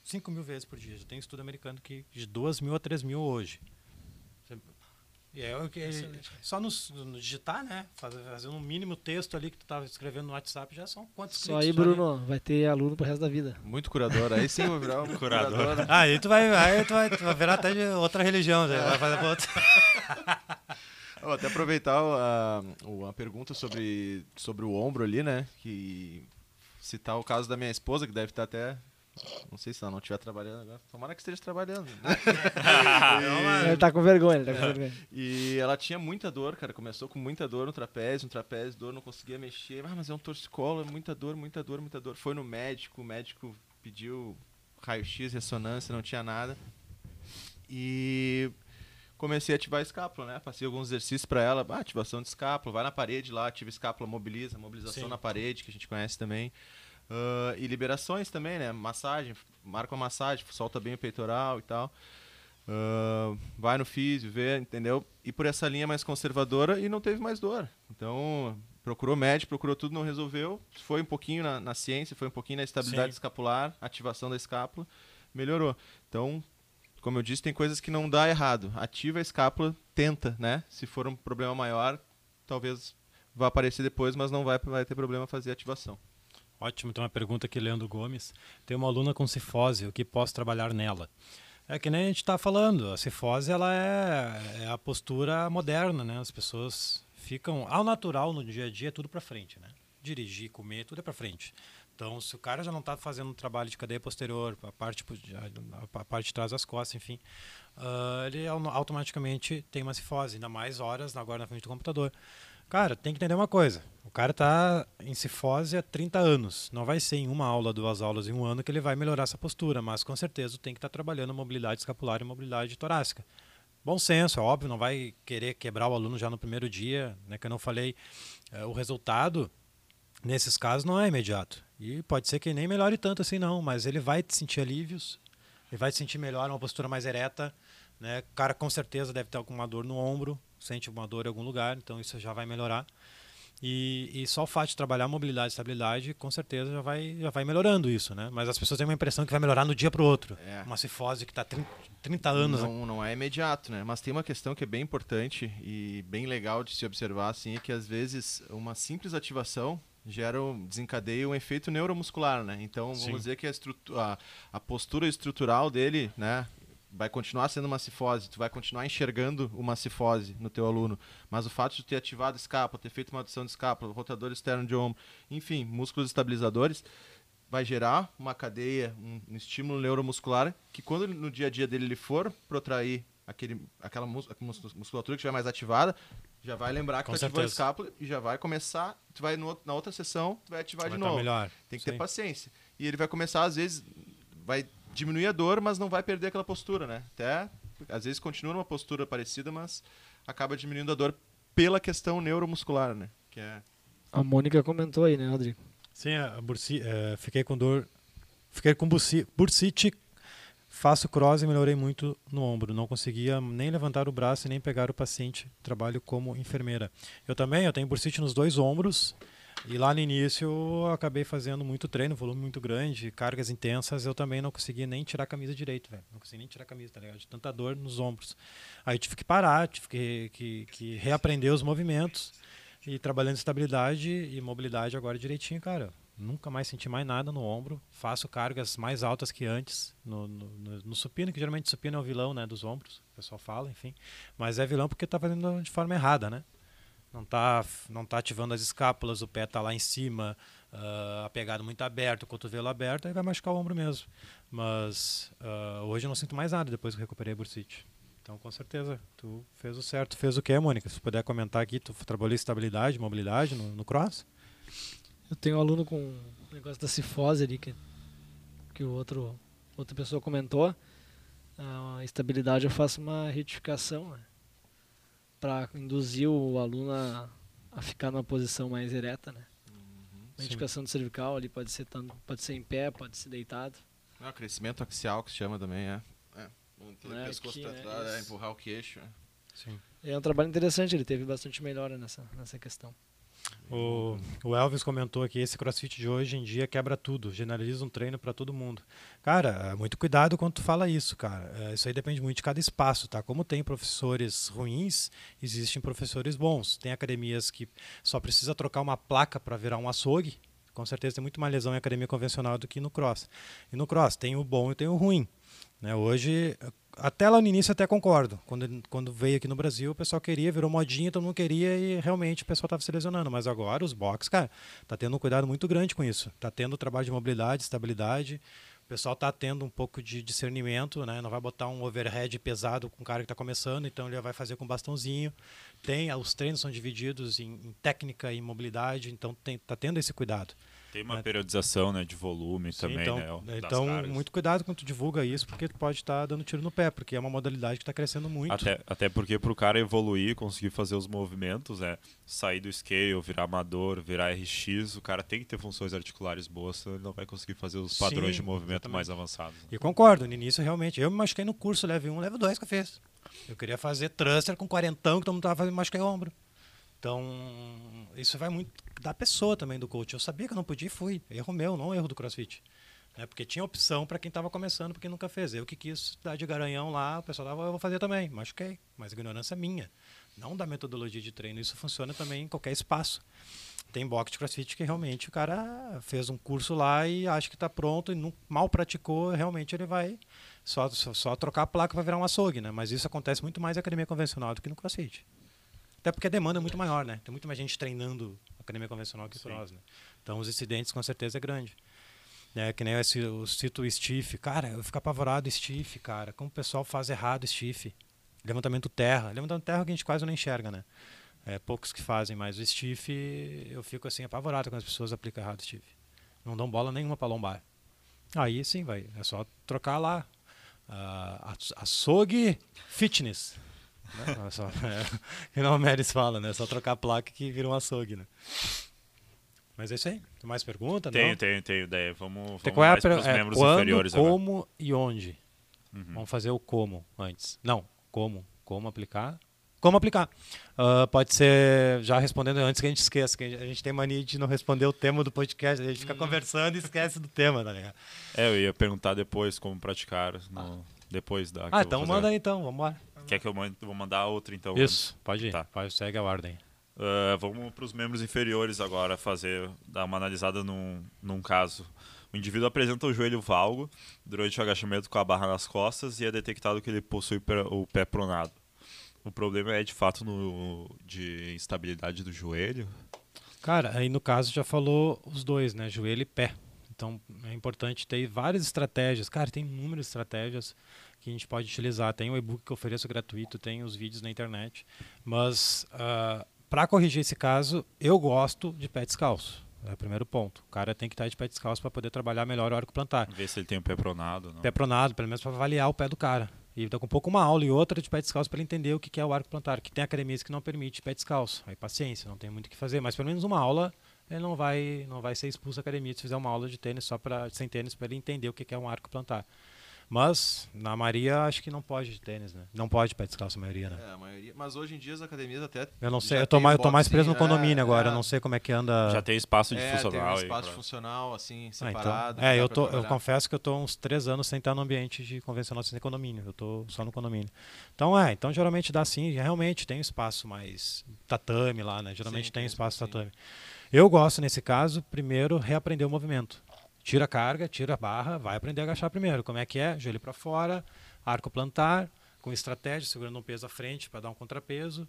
5 mil vezes por dia. Já tem estudo americano que de 2 mil a 3 mil hoje. E é o que só no, no, digitar, né? Fazer, fazer um mínimo texto ali que tu estava escrevendo no WhatsApp já são quantos Só aí, Bruno, vai ter aluno pro resto da vida. Muito curador. Aí sim vou virar um curador. curador. [laughs] Ah, aí tu vai, aí tu vai, tu vai virar até de outra religião, já, vai fazer outra. [laughs] Vou até aproveitar a, a pergunta sobre, sobre o ombro ali, né? Que citar o caso da minha esposa, que deve estar até não sei se ela não estiver trabalhando agora. Tomara que esteja trabalhando. Né? e... [laughs] Ele tá com vergonha, ele tá com vergonha. E ela tinha muita dor, cara. Começou com muita dor no trapézio, no trapézio, dor, não conseguia mexer. Ah, mas é um torcicolo, é muita dor, muita dor, muita dor. Foi no médico, o médico pediu raio-x, ressonância, não tinha nada. E comecei a ativar a escápula, né? Passei alguns exercícios para ela, ah, ativação de escápula, vai na parede lá, ativa a escápula, mobiliza, mobilização Sim. na parede, que a gente conhece também. Uh, e liberações também, né? Massagem, marca uma massagem, solta bem o peitoral e tal. Uh, vai no físio, vê, entendeu? E por essa linha mais conservadora e não teve mais dor. Então, procurou médico, procurou tudo, não resolveu. Foi um pouquinho na, na ciência, foi um pouquinho na estabilidade Sim. escapular, ativação da escápula, melhorou. Então, como eu disse, tem coisas que não dá errado. Ativa a escápula, tenta, né? Se for um problema maior, talvez vá aparecer depois, mas não vai, vai ter problema fazer ativação. Ótimo, então uma pergunta aqui, Leandro Gomes. Tem uma aluna com cifose, o que posso trabalhar nela? É que nem a gente está falando, a cifose ela é, é, a postura moderna, né? As pessoas ficam ao natural no dia a dia, é tudo para frente, né? Dirigir, comer, tudo é para frente. Então, se o cara já não está fazendo um trabalho de cadeia posterior, a parte, a parte de trás das costas, enfim, uh, ele automaticamente tem uma cifose, ainda mais horas agora na frente do computador. Cara, tem que entender uma coisa. O cara está em cifose há 30 anos. Não vai ser em uma aula, duas aulas em um ano que ele vai melhorar essa postura, mas com certeza tem que estar tá trabalhando mobilidade escapular e mobilidade torácica. bom senso, é óbvio, não vai querer quebrar o aluno já no primeiro dia, né? Que eu não falei, é, o resultado nesses casos não é imediato. E pode ser que nem melhore tanto assim não, mas ele vai sentir alívios, ele vai sentir melhor, uma postura mais ereta, né? O cara com certeza deve ter alguma dor no ombro, sente uma dor em algum lugar, então isso já vai melhorar. E, e, só o fato de trabalhar mobilidade e estabilidade, com certeza já vai, já vai melhorando isso, né? Mas as pessoas têm uma impressão que vai melhorar no dia para o outro. É. Uma cifose que está 30, 30 anos. Não, não é imediato, né? Mas tem uma questão que é bem importante e bem legal de se observar, assim, é que às vezes uma simples ativação gera desencadeia um efeito neuromuscular, né? Então vamos Sim. dizer que a, a, a postura estrutural dele, né? Vai continuar sendo uma cifose, tu vai continuar enxergando uma cifose no teu aluno, mas o fato de ter ativado escápula, ter feito uma adição de escápula, rotador externo de ombro, enfim, músculos estabilizadores, vai gerar uma cadeia, um, um estímulo neuromuscular que quando no dia a dia dele ele for protrair aquele, aquela musculatura que estiver mais ativada, já vai lembrar que tu ativou a escápula e já vai começar, tu vai no, na outra sessão, tu vai ativar de novo. Melhor. Tem que Sim. ter paciência. E ele vai começar, às vezes, vai diminuir a dor, mas não vai perder aquela postura, né? Até, às vezes, continua numa postura parecida, mas acaba diminuindo a dor pela questão neuromuscular, né? Que é... A Mônica comentou aí, né, Rodrigo? Sim, a bursi, é, fiquei com dor, fiquei com bursi, bursite, faço cross e melhorei muito no ombro. Não conseguia nem levantar o braço e nem pegar o paciente. Trabalho como enfermeira. Eu também, eu tenho bursite nos dois ombros. E lá no início eu acabei fazendo muito treino, volume muito grande, cargas intensas, eu também não conseguia nem tirar a camisa direito, velho. Não conseguia nem tirar a camisa, tá ligado? De tanta dor nos ombros. Aí tive que parar, tive que, que, que reaprender os movimentos e trabalhando estabilidade e mobilidade agora direitinho, cara. Nunca mais senti mais nada no ombro. Faço cargas mais altas que antes no, no, no, no supino, que geralmente supino é o vilão né, dos ombros, o pessoal fala, enfim. Mas é vilão porque está fazendo de forma errada, né? Não está não tá ativando as escápulas, o pé está lá em cima, uh, a pegada muito aberta, o cotovelo aberto, aí vai machucar o ombro mesmo. Mas uh, hoje eu não sinto mais nada depois que recuperei a bursite. Então, com certeza, tu fez o certo. Fez o que, Mônica? Se puder comentar aqui, tu trabalhou estabilidade, mobilidade no, no cross? Eu tenho um aluno com um negócio da cifose ali, que, que o outro, outra pessoa comentou. A estabilidade eu faço uma retificação, né? Para induzir o aluno a, a, ficar numa posição mais ereta, né? Uhum, a educação do cervical ali pode ser tanto, pode ser em pé, pode ser deitado. Ah, crescimento axial que se chama também, é. É, o é, pescoço aqui, trás, é, empurrar o queixo. É. Sim. É um trabalho interessante, ele teve bastante melhora nessa, nessa questão. O, o Elvis comentou aqui, esse crossfit de hoje em dia quebra tudo, generaliza um treino para todo mundo. Cara, muito cuidado quando tu fala isso, cara. É, isso aí depende muito de cada espaço, tá? Como tem professores ruins, existem professores bons. Tem academias que só precisa trocar uma placa para virar um açougue. Com certeza tem muito mais lesão em academia convencional do que no cross. E no cross tem o bom e tem o ruim. Né? Hoje, até lá no início até concordo. Quando, quando veio aqui no Brasil, o pessoal queria, virou modinha, todo mundo queria e realmente o pessoal estava se lesionando. Mas agora os box, cara, tá tendo um cuidado muito grande com isso. Tá tendo trabalho de mobilidade, estabilidade. O pessoal está tendo um pouco de discernimento, né? Não vai botar um overhead pesado com o cara que está começando, então ele vai fazer com bastãozinho. Tem, os treinos são divididos em, em técnica e mobilidade, então está tendo esse cuidado. Tem uma né? periodização né, de volume Sim, também, então, né? Então, muito cuidado quando tu divulga isso, porque tu pode estar tá dando tiro no pé, porque é uma modalidade que está crescendo muito. Até, até porque para o cara evoluir, conseguir fazer os movimentos, né, sair do scale, virar amador, virar RX, o cara tem que ter funções articulares boas, senão ele não vai conseguir fazer os padrões Sim, de movimento exatamente. mais avançados. Né? E concordo, no início realmente. Eu me machuquei no curso Leve 1, Leve 2 que eu fiz. Eu queria fazer thruster com quarentão, que todo mundo estava fazendo, machuquei o ombro. Então, isso vai muito da pessoa também do coach. Eu sabia que eu não podia e fui. Erro meu, não erro do CrossFit. Né? Porque tinha opção para quem estava começando, porque nunca fez. Eu que quis dar de garanhão lá, o pessoal tava, eu vou fazer também. Machuquei. Mas ignorância é minha. Não da metodologia de treino. Isso funciona também em qualquer espaço. Tem box de crossfit que realmente o cara fez um curso lá e acha que está pronto e não, mal praticou, realmente ele vai só, só, só trocar a placa para virar um açougue, né? Mas isso acontece muito mais em academia convencional do que no crossfit. Até porque a demanda é muito maior, né? Tem muito mais gente treinando academia convencional que cross, né? Então os incidentes com certeza é grande. É, que nem eu, eu cito o stiff. Cara, eu fico apavorado stiff, cara. Como o pessoal faz errado stiff. Levantamento terra. Levantamento terra que a gente quase não enxerga, né? É, poucos que fazem, mas o stiff eu fico assim apavorado quando as pessoas aplicam errado stiff. Não dão bola nenhuma para lombar. Aí sim, vai. É só trocar lá. Uh, açougue fitness. Né? Só, é, [laughs] que não o Meres fala, né? É só trocar a placa que vira um açougue, né? Mas é isso aí. Tem mais pergunta? Tenho, não? tenho, tenho ideia. Vamos, vamos qual é a pros é, membros quando, inferiores agora. como e onde? Uhum. Vamos fazer o como antes. Não, como. Como aplicar? Como aplicar? Ah, pode ser, já respondendo antes que a gente esqueça, que a gente- tem mania de não responder o tema do podcast, a gente fica conversando e esquece do tema, tá ligado? É, eu ia perguntar depois como praticar no- depois da. Ah, então manda aí então, vamos embora. Quer que eu mande, vou mandar outra então? Isso, pode ir. Tá. Pode, segue a ordem. Uh, vamos para os membros inferiores agora fazer dar uma analisada num, num caso. O indivíduo apresenta o joelho valgo durante o agachamento com a barra nas costas e é detectado que ele possui o pé pronado. O problema é de fato no, de instabilidade do joelho. Cara, aí no caso já falou os dois, né? Joelho e pé. Então é importante ter várias estratégias. Cara, tem inúmeras estratégias que a gente pode utilizar. Tem o e-book que eu ofereço gratuito, tem os vídeos na internet. Mas para corrigir esse caso, eu gosto de pé descalço. É o primeiro ponto. O cara tem que estar de pé descalço para poder trabalhar melhor o arco plantar. Ver se ele tem o pé pronado. Não. Pé pronado, pelo menos para avaliar o pé do cara. E daqui a pouco uma aula e outra de pé descalço para ele entender o que que é o arco plantar. Que tem academias que não permite pé descalço. Aí paciência, não tem muito o que fazer. Mas pelo menos uma aula ele não vai, não vai ser expulso da academia se fizer uma aula de tênis só para sem tênis para ele entender o que que é um arco plantar. Mas na Maria acho que não pode de tênis, né? Não pode pé descalço a maioria, né? É, a maioria. Mas hoje em dia as academias até. Eu não sei, eu tô tem mais, eu tô mais preso no condomínio é, agora, é. eu não sei como é que anda. Já tem espaço de É, tem funcional. um aí espaço pra- funcional, assim, Ah, separado. então, que é, eu, tô, eu confesso que eu tô uns três anos sem estar no ambiente de convencional sem condomínio. Eu tô só no condomínio. Então é, então geralmente dá sim, realmente tem um espaço mais tatame lá, né? Geralmente Sim, tem tem espaço espacinho. tatame. Eu gosto nesse caso, primeiro reaprender o movimento. Tira a carga, tira a barra, vai aprender a agachar primeiro. Como é que é? Joelho para fora, arco plantar, com estratégia, segurando um peso à frente para dar um contrapeso.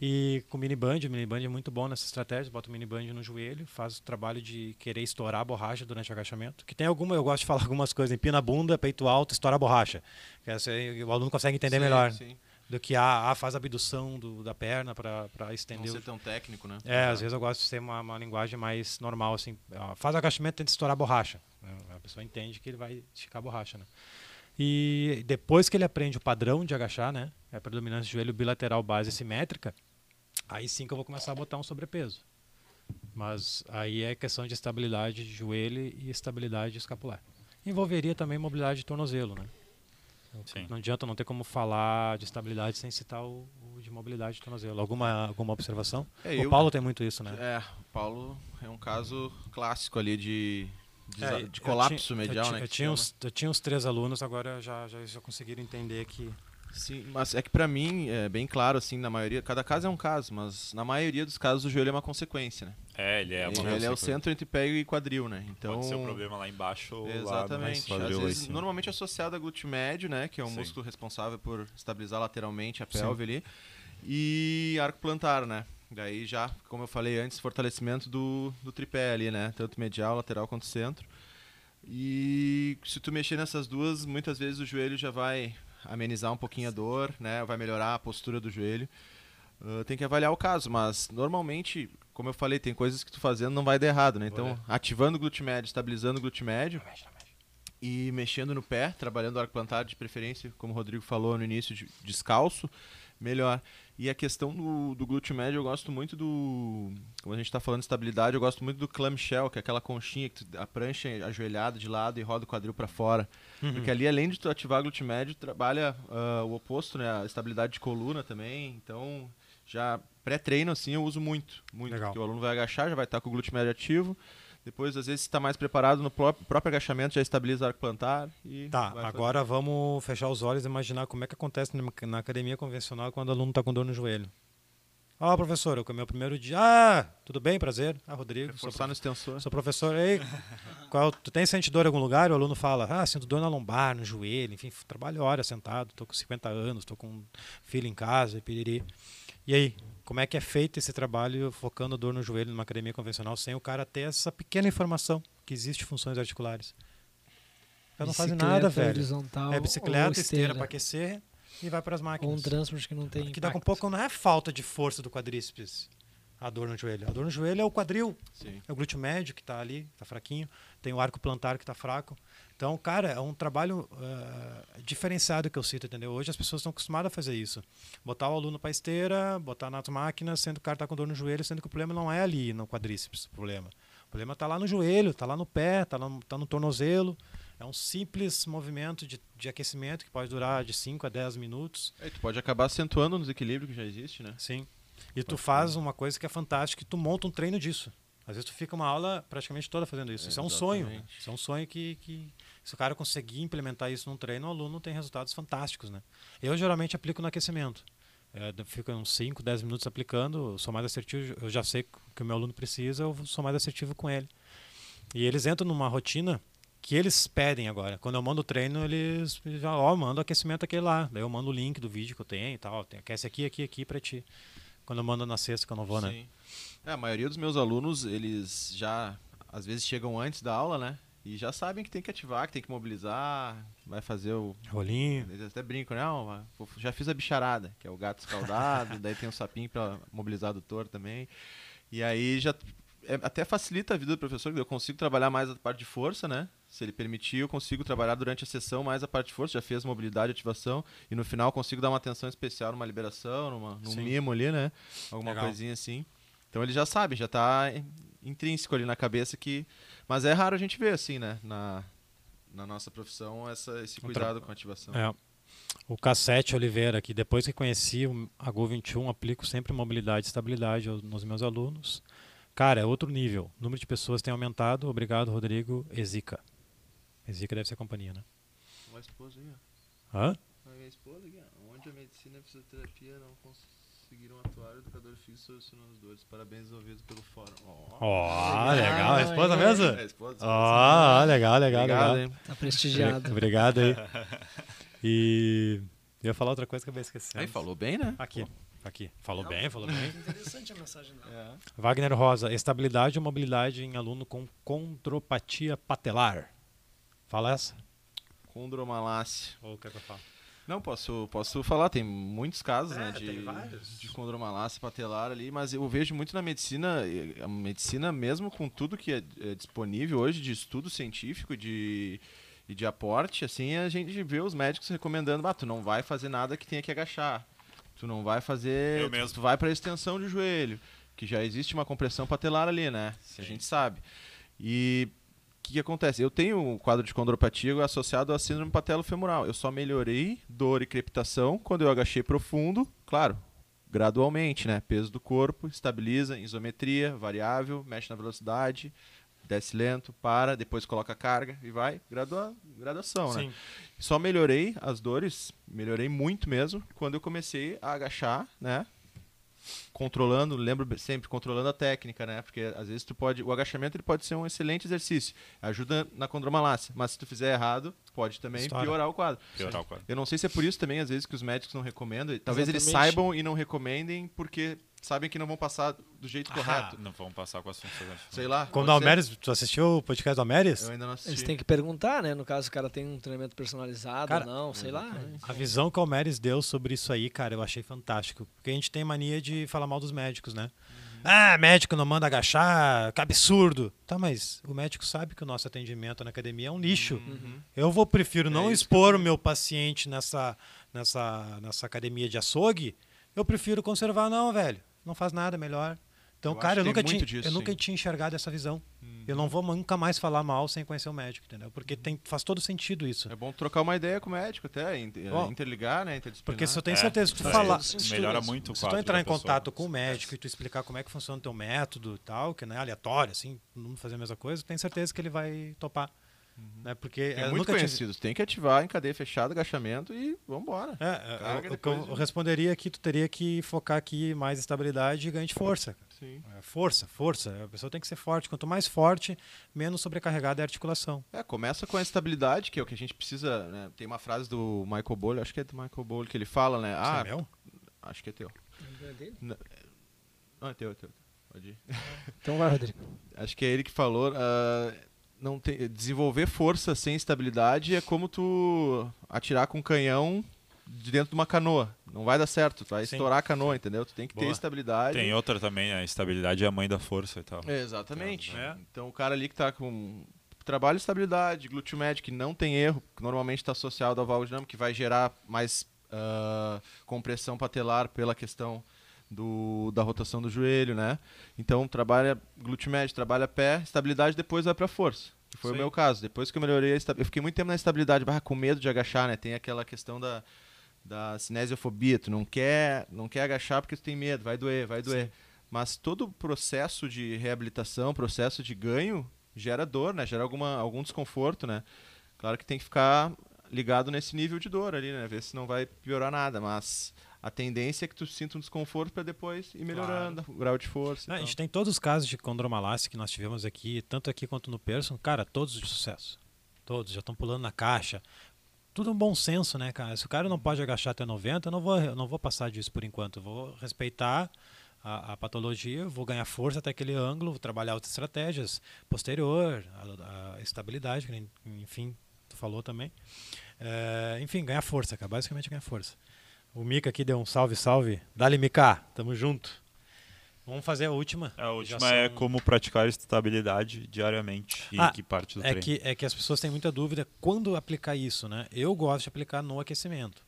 E com mini band, o mini band é muito bom nessa estratégia, bota o mini band no joelho, faz o trabalho de querer estourar a borracha durante o agachamento. Que tem alguma, eu gosto de falar [laughs] algumas coisas, empina a bunda, peito alto, estoura a borracha. Que aí o aluno consegue entender Sim, melhor Sim. Do que a, a faz a abdução do, da perna para Não estender o ser tão técnico, né? é, às vezes eu gosto de ser uma, uma linguagem mais normal, assim. Faz o agachamento, tenta estourar a borracha. né? A pessoa entende que ele vai esticar a borracha, né? E depois que ele aprende o padrão de agachar, né? É a predominância de joelho bilateral base simétrica, aí sim que eu vou começar a botar um sobrepeso. Mas aí é questão de estabilidade de joelho e estabilidade escapular. Envolveria também mobilidade de tornozelo, né? Sim. Não adianta não ter como falar de estabilidade sem citar o, o de mobilidade de tornozelo. Alguma, alguma observação? É, o eu- Paulo tem muito isso, né? É, o Paulo é um caso clássico ali de, de, É, de colapso tinha- medial, eu, né? tinha- Eu tinha, uns, eu tinha uns três alunos, agora já, já, já conseguiram entender que. Sim, mas é que pra mim é bem claro, assim, na maioria, cada caso é um caso, mas na maioria dos casos o joelho é uma consequência, né? É, ele é uma ele, ele é o centro entre pé e quadril, né? Então, Pode ser um problema lá embaixo ou lá no Exatamente. quadril Às lá em vezes, cima. normalmente associado a glúteo médio, né? Que é o Sim. músculo responsável por estabilizar lateralmente a Sim. pelve ali. E arco plantar, né? Daí já, como eu falei antes, fortalecimento do, do tripé ali, né? Tanto medial, lateral quanto centro. E se tu mexer nessas duas, muitas vezes o joelho já vai amenizar um pouquinho a dor, né? Vai melhorar a postura do joelho. Ah, tem que avaliar o caso, mas normalmente, como eu falei, tem coisas que tu fazendo não vai dar errado, né? Então, ativando o glúteo médio, estabilizando o glúteo médio, e mexendo no pé, trabalhando o arco plantar de preferência, como o Rodrigo falou no início, de- descalço, melhor. E a questão do, do glúteo médio, eu gosto muito do. Como a gente está falando de estabilidade, eu gosto muito do clamshell, que é aquela conchinha que tu, a prancha é ajoelhada de lado e roda o quadril para fora. Uhum. Porque ali, além de tu ativar o glúteo médio, trabalha ah, o oposto, né? A estabilidade de coluna também. Então, já pré-treino, assim, eu uso muito. Muito. Legal. Porque o aluno vai agachar, já vai estar com o glúteo médio ativo. Depois, às vezes, está mais preparado no pró- próprio agachamento, já estabiliza o arco plantar e. Tá, agora vamos fechar os olhos e imaginar como é que acontece na, academia convencional quando o aluno está com dor no joelho. Ó, professor, eu meu primeiro dia. Ah, tudo bem, prazer. Ah, Rodrigo. Sou, Reforçar no extensor. sou professor. Ei, qual, tu tem sente dor em algum lugar? O aluno fala, ah, sinto dor na lombar, no joelho, enfim, trabalho horas sentado, tô com 50 anos, tô com filho em casa, piriri. E aí, como é que é feito esse trabalho focando dor no joelho numa academia convencional sem o cara ter essa pequena informação que existe funções articulares? Eu não fazem nada, velho. É bicicleta, esteira para aquecer e vai para as Ou um máquinas. transporte que não tem que a impacto. pouco não é falta de força do quadríceps. A dor no joelho. A dor no joelho é o quadril, Sim. é o glúteo médio que está ali, está fraquinho, tem o arco plantar que está fraco. Então, cara, é um trabalho ah, diferenciado que eu cito, entendeu? Hoje as pessoas estão acostumadas a fazer isso. Botar o aluno para esteira, botar nas máquinas, sendo que o cara está com dor no joelho, sendo que o problema não é ali no quadríceps, o problema. O problema está lá no joelho, está lá no pé, está no, tá no tornozelo. É um simples movimento de, de aquecimento que pode durar de 5 a 10 minutos. É, tu pode acabar acentuando um desequilíbrio que já existe, né? Sim. E tu faz uma coisa que é fantástica, que tu monta um treino disso. Às vezes tu fica uma aula praticamente toda fazendo isso. Isso é um sonho. né? Exatamente. Isso é um sonho que, que se o cara conseguir implementar isso num treino, o aluno tem resultados fantásticos, né? Eu geralmente aplico no aquecimento. É, eu fico uns 5, 10 minutos aplicando, sou mais assertivo, eu já sei que o meu aluno precisa, eu sou mais assertivo com ele. E eles entram numa rotina que eles pedem agora. Quando eu mando o treino, eles já, ó, manda o aquecimento aquele lá. Daí eu mando o link do vídeo que eu tenho e tal. Aquece aqui, aqui, aqui pra ti. Quando eu mando na sexta, que eu não vou, né? Sim. É, a maioria dos meus alunos, eles já às vezes chegam antes da aula, né? E já sabem que tem que ativar, que tem que mobilizar, vai fazer o. Rolinho. Eles até brincam, né? Vou- já fiz a bicharada, que é o gato escaldado, [laughs] daí tem o sapinho pra mobilizar o adutor também. E aí já é- até facilita a vida do professor, que eu consigo trabalhar mais a parte de força, né? Se ele permitir, eu consigo trabalhar durante a sessão mais a parte de força, já fez mobilidade e ativação, e no final consigo dar uma atenção especial numa liberação, numa, num Sim. mimo ali, né? Alguma Legal. coisinha assim. Então ele já sabe, já tá intrínseco ali na cabeça que. Mas é raro a gente ver assim, né? Na, na nossa profissão, essa, esse cuidado com a ativação. É. O Cassete Oliveira, que depois que conheci a Go 21, aplico sempre mobilidade e estabilidade nos meus alunos. Cara, é outro nível. O número de pessoas tem aumentado. Obrigado, Rodrigo. Ezica. Ezica deve ser a companhia, né? Uma esposa aí, Hã? ó. A minha esposa aqui, ó. Onde a medicina e a fisioterapia não conseguiram atuar, o educador físico solucionou as dores. Parabéns ouvido pelo fórum. Ó. Ó, legal. A esposa é. mesmo? É, a esposa. Ó, legal, legal, Obrigado, legal. hein? Tá prestigiado. Obrigado aí. [laughs] E eu ia falar outra coisa que eu acabei esquecendo. Aí falou bem, né? Aqui, aqui. Falou bem, falou bem. Interessante a mensagem dela. É. Wagner Rosa, estabilidade ou mobilidade em aluno com condropatia patelar? Fala essa? Condromalácia. Ou quer que eu fale? Não, posso, posso falar, tem muitos casos, É, né, de, de condromalácia patelar ali, mas eu vejo muito na medicina, a medicina mesmo com tudo que é, é disponível hoje de estudo científico de, e de aporte, assim, a gente vê os médicos recomendando, ah, tu não vai fazer nada que tenha que agachar, tu não vai fazer, Eu tu- mesmo. tu vai para extensão de joelho, que já existe uma compressão patelar ali, né, a gente sabe. E o que, que acontece? Eu tenho um quadro de condropatia associado à síndrome patelofemoral. Eu só melhorei dor e crepitação quando eu agachei profundo, claro, gradualmente, né? Peso do corpo, estabiliza, isometria, variável, mexe na velocidade, desce lento, para, depois coloca carga e vai, gradua, graduação, né? Sim. Só melhorei as dores, melhorei muito mesmo, quando eu comecei a agachar, né? Controlando, lembro sempre, controlando a técnica, né? Porque às vezes tu pode. O agachamento ele pode ser um excelente exercício. Ajuda na condromalácia. Mas se tu fizer errado, pode também Estoura. piorar o quadro. Piorar o quadro. Eu não sei se é por isso também, às vezes, que os médicos não recomendam. Talvez eles Exatamente. saibam e não recomendem porque sabem que não vão passar do jeito Ah, correto. Não vamos passar com as funções. Sei lá. Quando o. Almeres, tu assistiu o podcast do Almeres? Eu ainda não assisti. Eles têm que perguntar, né? No caso, o cara tem um treinamento personalizado Cara, ou não, sei lá. A visão que o Almeres deu sobre isso aí, cara, eu achei fantástico. Porque a gente tem mania de falar mal dos médicos, né? Ah, médico não manda agachar, que absurdo. Tá, mas o médico sabe que o nosso atendimento na academia é um lixo. Uhum. Eu vou prefiro não É expor o meu paciente nessa, nessa, nessa academia de açougue. Eu prefiro conservar, não, velho. Não faz nada melhor. Então, Eu cara, eu nunca, tinha, disso, eu nunca tinha enxergado essa visão. Eu não vou nunca mais falar mal sem conhecer o médico, entendeu? Porque tem, faz todo sentido isso. É bom trocar uma ideia com o médico até, Ó, interligar, né? Interdisciplinar. Porque se eu tenho É, certeza que tu faz falar, Melhora mesmo. muito o se tu entrar em pessoa. contato com o médico e tu explicar como é que funciona o teu método e tal, que não é aleatório, assim, todo mundo fazer a mesma coisa, tem certeza que ele vai topar. Né? Porque É eu muito conhecido. Tem que ativar em cadeia fechada, agachamento e vambora. É, é, Carga que eu depois, né? responderia aqui, tu teria que focar aqui mais estabilidade e ganho de força. Sim. É, força, força. A pessoa tem que ser forte. Quanto mais forte, menos sobrecarregada é a articulação. É, começa com a estabilidade, que é o que a gente precisa. Né? Tem uma frase do Michael Bowler, acho que é do Michael Bowler, que ele fala, né? Isso Ah, é meu? acho que é teu. É dele? Não, é teu, é teu. Pode ir. Então vai, Rodrigo. [laughs] Acho que é ele que falou. ah, não tem, desenvolver força sem estabilidade é como tu atirar com um canhão de dentro de uma canoa. Não vai dar certo, tu vai Sim. estourar a canoa, entendeu? Tu tem que ter Boa. estabilidade. Tem outra também, a estabilidade é a mãe da força e tal. Exatamente. É. Então o cara ali que tá com trabalho de estabilidade, glúteo médio, que não tem erro, que normalmente está associado ao válvula dinâmica, que vai gerar mais ah, compressão patelar pela questão do, da rotação do joelho, né? Então trabalha glúteo médio, trabalha pé, estabilidade, depois vai para força. Que foi Sim. o meu caso. Depois que eu melhorei, eu fiquei muito tempo na estabilidade, barra com medo de agachar, né? Tem aquela questão da da cinesiofobia, tu não quer, não quer agachar porque tu tem medo, vai doer, vai doer. Mas todo o processo de reabilitação, processo de ganho, gera dor, né? Gera alguma, algum desconforto, né? Claro que tem que ficar ligado nesse nível de dor ali, né? Ver se não vai piorar nada, mas a tendência é que tu sinta um desconforto para depois ir melhorando o grau de força. Ah, a gente tem todos os casos de condromalácia que nós tivemos aqui, tanto aqui quanto no Person, cara, todos de sucesso. Todos, já estão pulando na caixa. Tudo um bom senso, né, cara? Se o cara não pode agachar até 90, eu não vou, eu não vou passar disso por enquanto. Eu vou respeitar a, a patologia, vou ganhar força até aquele ângulo, vou trabalhar outras estratégias, posterior, a, a estabilidade, enfim, tu falou também. É, enfim, ganhar força, cara, basicamente ganhar força. O Mika aqui deu um salve, salve. Dali, Mika, tamo junto. Vamos fazer a última. A última Já é são- como praticar estabilidade diariamente e Ah, que parte do É treino. que, é que as pessoas têm muita dúvida quando aplicar isso, né? Eu gosto de aplicar no aquecimento.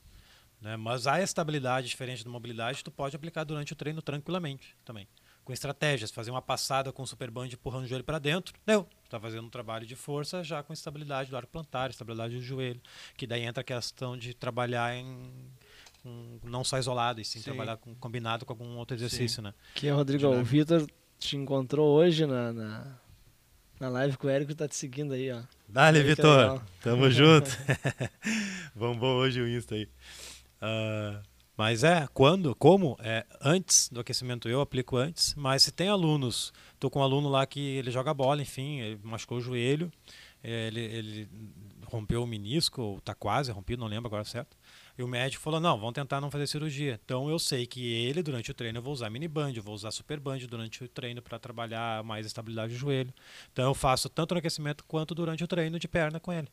Né? Mas a estabilidade diferente da mobilidade, tu pode aplicar durante o treino tranquilamente também. Com estratégias, fazer uma passada com o superband empurrando o joelho para dentro, deu. Está fazendo um trabalho de força já com estabilidade do arco plantar, estabilidade do joelho. Que daí entra a questão de trabalhar em com- não só isolado, e sim, Sim. trabalhar com, combinado com algum outro exercício, né? Que, Rodrigo, o. Vitor te encontrou hoje na, na, na live com o Érico tá te seguindo aí, ó. Dale, Vitor. Tamo [laughs] junto. [laughs] Vamos bom hoje o Insta aí. Ah, mas é, quando, como? É, antes do aquecimento eu aplico antes, mas se tem alunos, tô com um aluno lá que ele joga bola, enfim, ele machucou o joelho, eh, ele, ele rompeu o menisco, ou tá quase rompido, não lembro agora certo. E o médico falou: não, vamos tentar não fazer cirurgia. Então eu sei que ele, durante o treino, eu vou usar mini band, eu vou usar super band durante o treino para trabalhar mais estabilidade do joelho. Então eu faço tanto no aquecimento quanto durante o treino de perna com ele.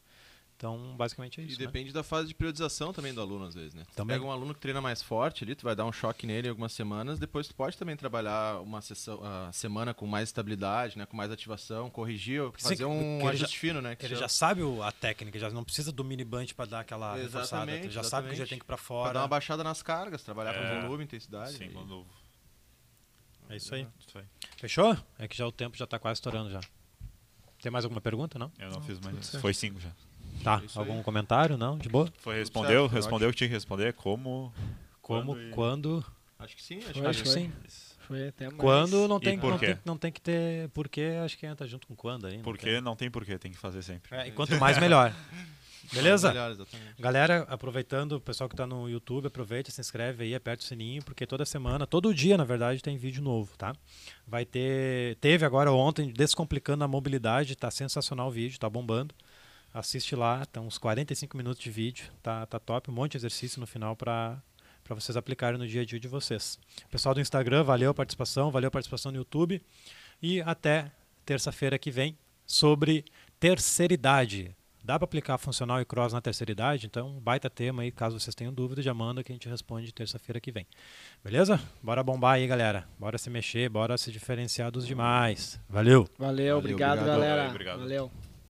Então, basicamente é E isso. né? depende da fase de periodização também do aluno, às vezes, né? Tu Também. pega um aluno que treina mais forte ali, tu vai dar um choque nele em algumas semanas, depois tu pode também trabalhar uma sessão, a semana com mais estabilidade, né? Com mais ativação, corrigir, Sim, fazer um porque ele ajuste fino, né? que Ele chama. já sabe a técnica, já não precisa do mini bunch para dar aquela reforçada. Exatamente, Ele já sabe que já exatamente. tem que ir para Pra fora. dar uma baixada nas cargas, trabalhar É. com volume, intensidade. Sim, e- quando- É isso aí. Isso aí. Fechou? É que já o tempo já tá quase estourando já. Tem mais alguma pergunta, não? Eu não fiz mais. Foi cinco já. Tá. isso aí. Algum comentário? Não? De boa? Foi, certo, respondeu, foi respondeu o que tinha que responder, como... Como, Quando e- quando, Acho que sim, acho Foi, que acho que foi. sim. Foi até mais. Quando não tem, não, tem, não tem que ter porquê, acho que entra junto com quando aí. Porque não tem porquê, tem que fazer sempre. É, e quanto mais, melhor. [laughs] Beleza? Melhor, exatamente. Galera, aproveitando, o pessoal que está no YouTube, aproveita, se inscreve aí, aperta o sininho, porque toda semana, todo dia, na verdade, tem vídeo novo, tá? Vai ter, teve agora ontem, Descomplicando a Mobilidade, tá sensacional o vídeo, tá bombando. Assiste lá, tá uns 45 minutos de vídeo, tá, tá top, um monte de exercício no final para para vocês aplicarem no dia a dia de vocês. Pessoal do Instagram, valeu a participação, valeu a participação no YouTube e até terça-feira que vem sobre terceira idade. Dá para aplicar funcional e cross na terceira idade? Então, baita tema aí, caso vocês tenham dúvida, já manda que a gente responde terça-feira que vem. Beleza? Bora bombar aí, galera. Bora se mexer, bora se diferenciar dos demais. Valeu! Valeu, Valeu, obrigado, obrigado. galera. Obrigado. Valeu.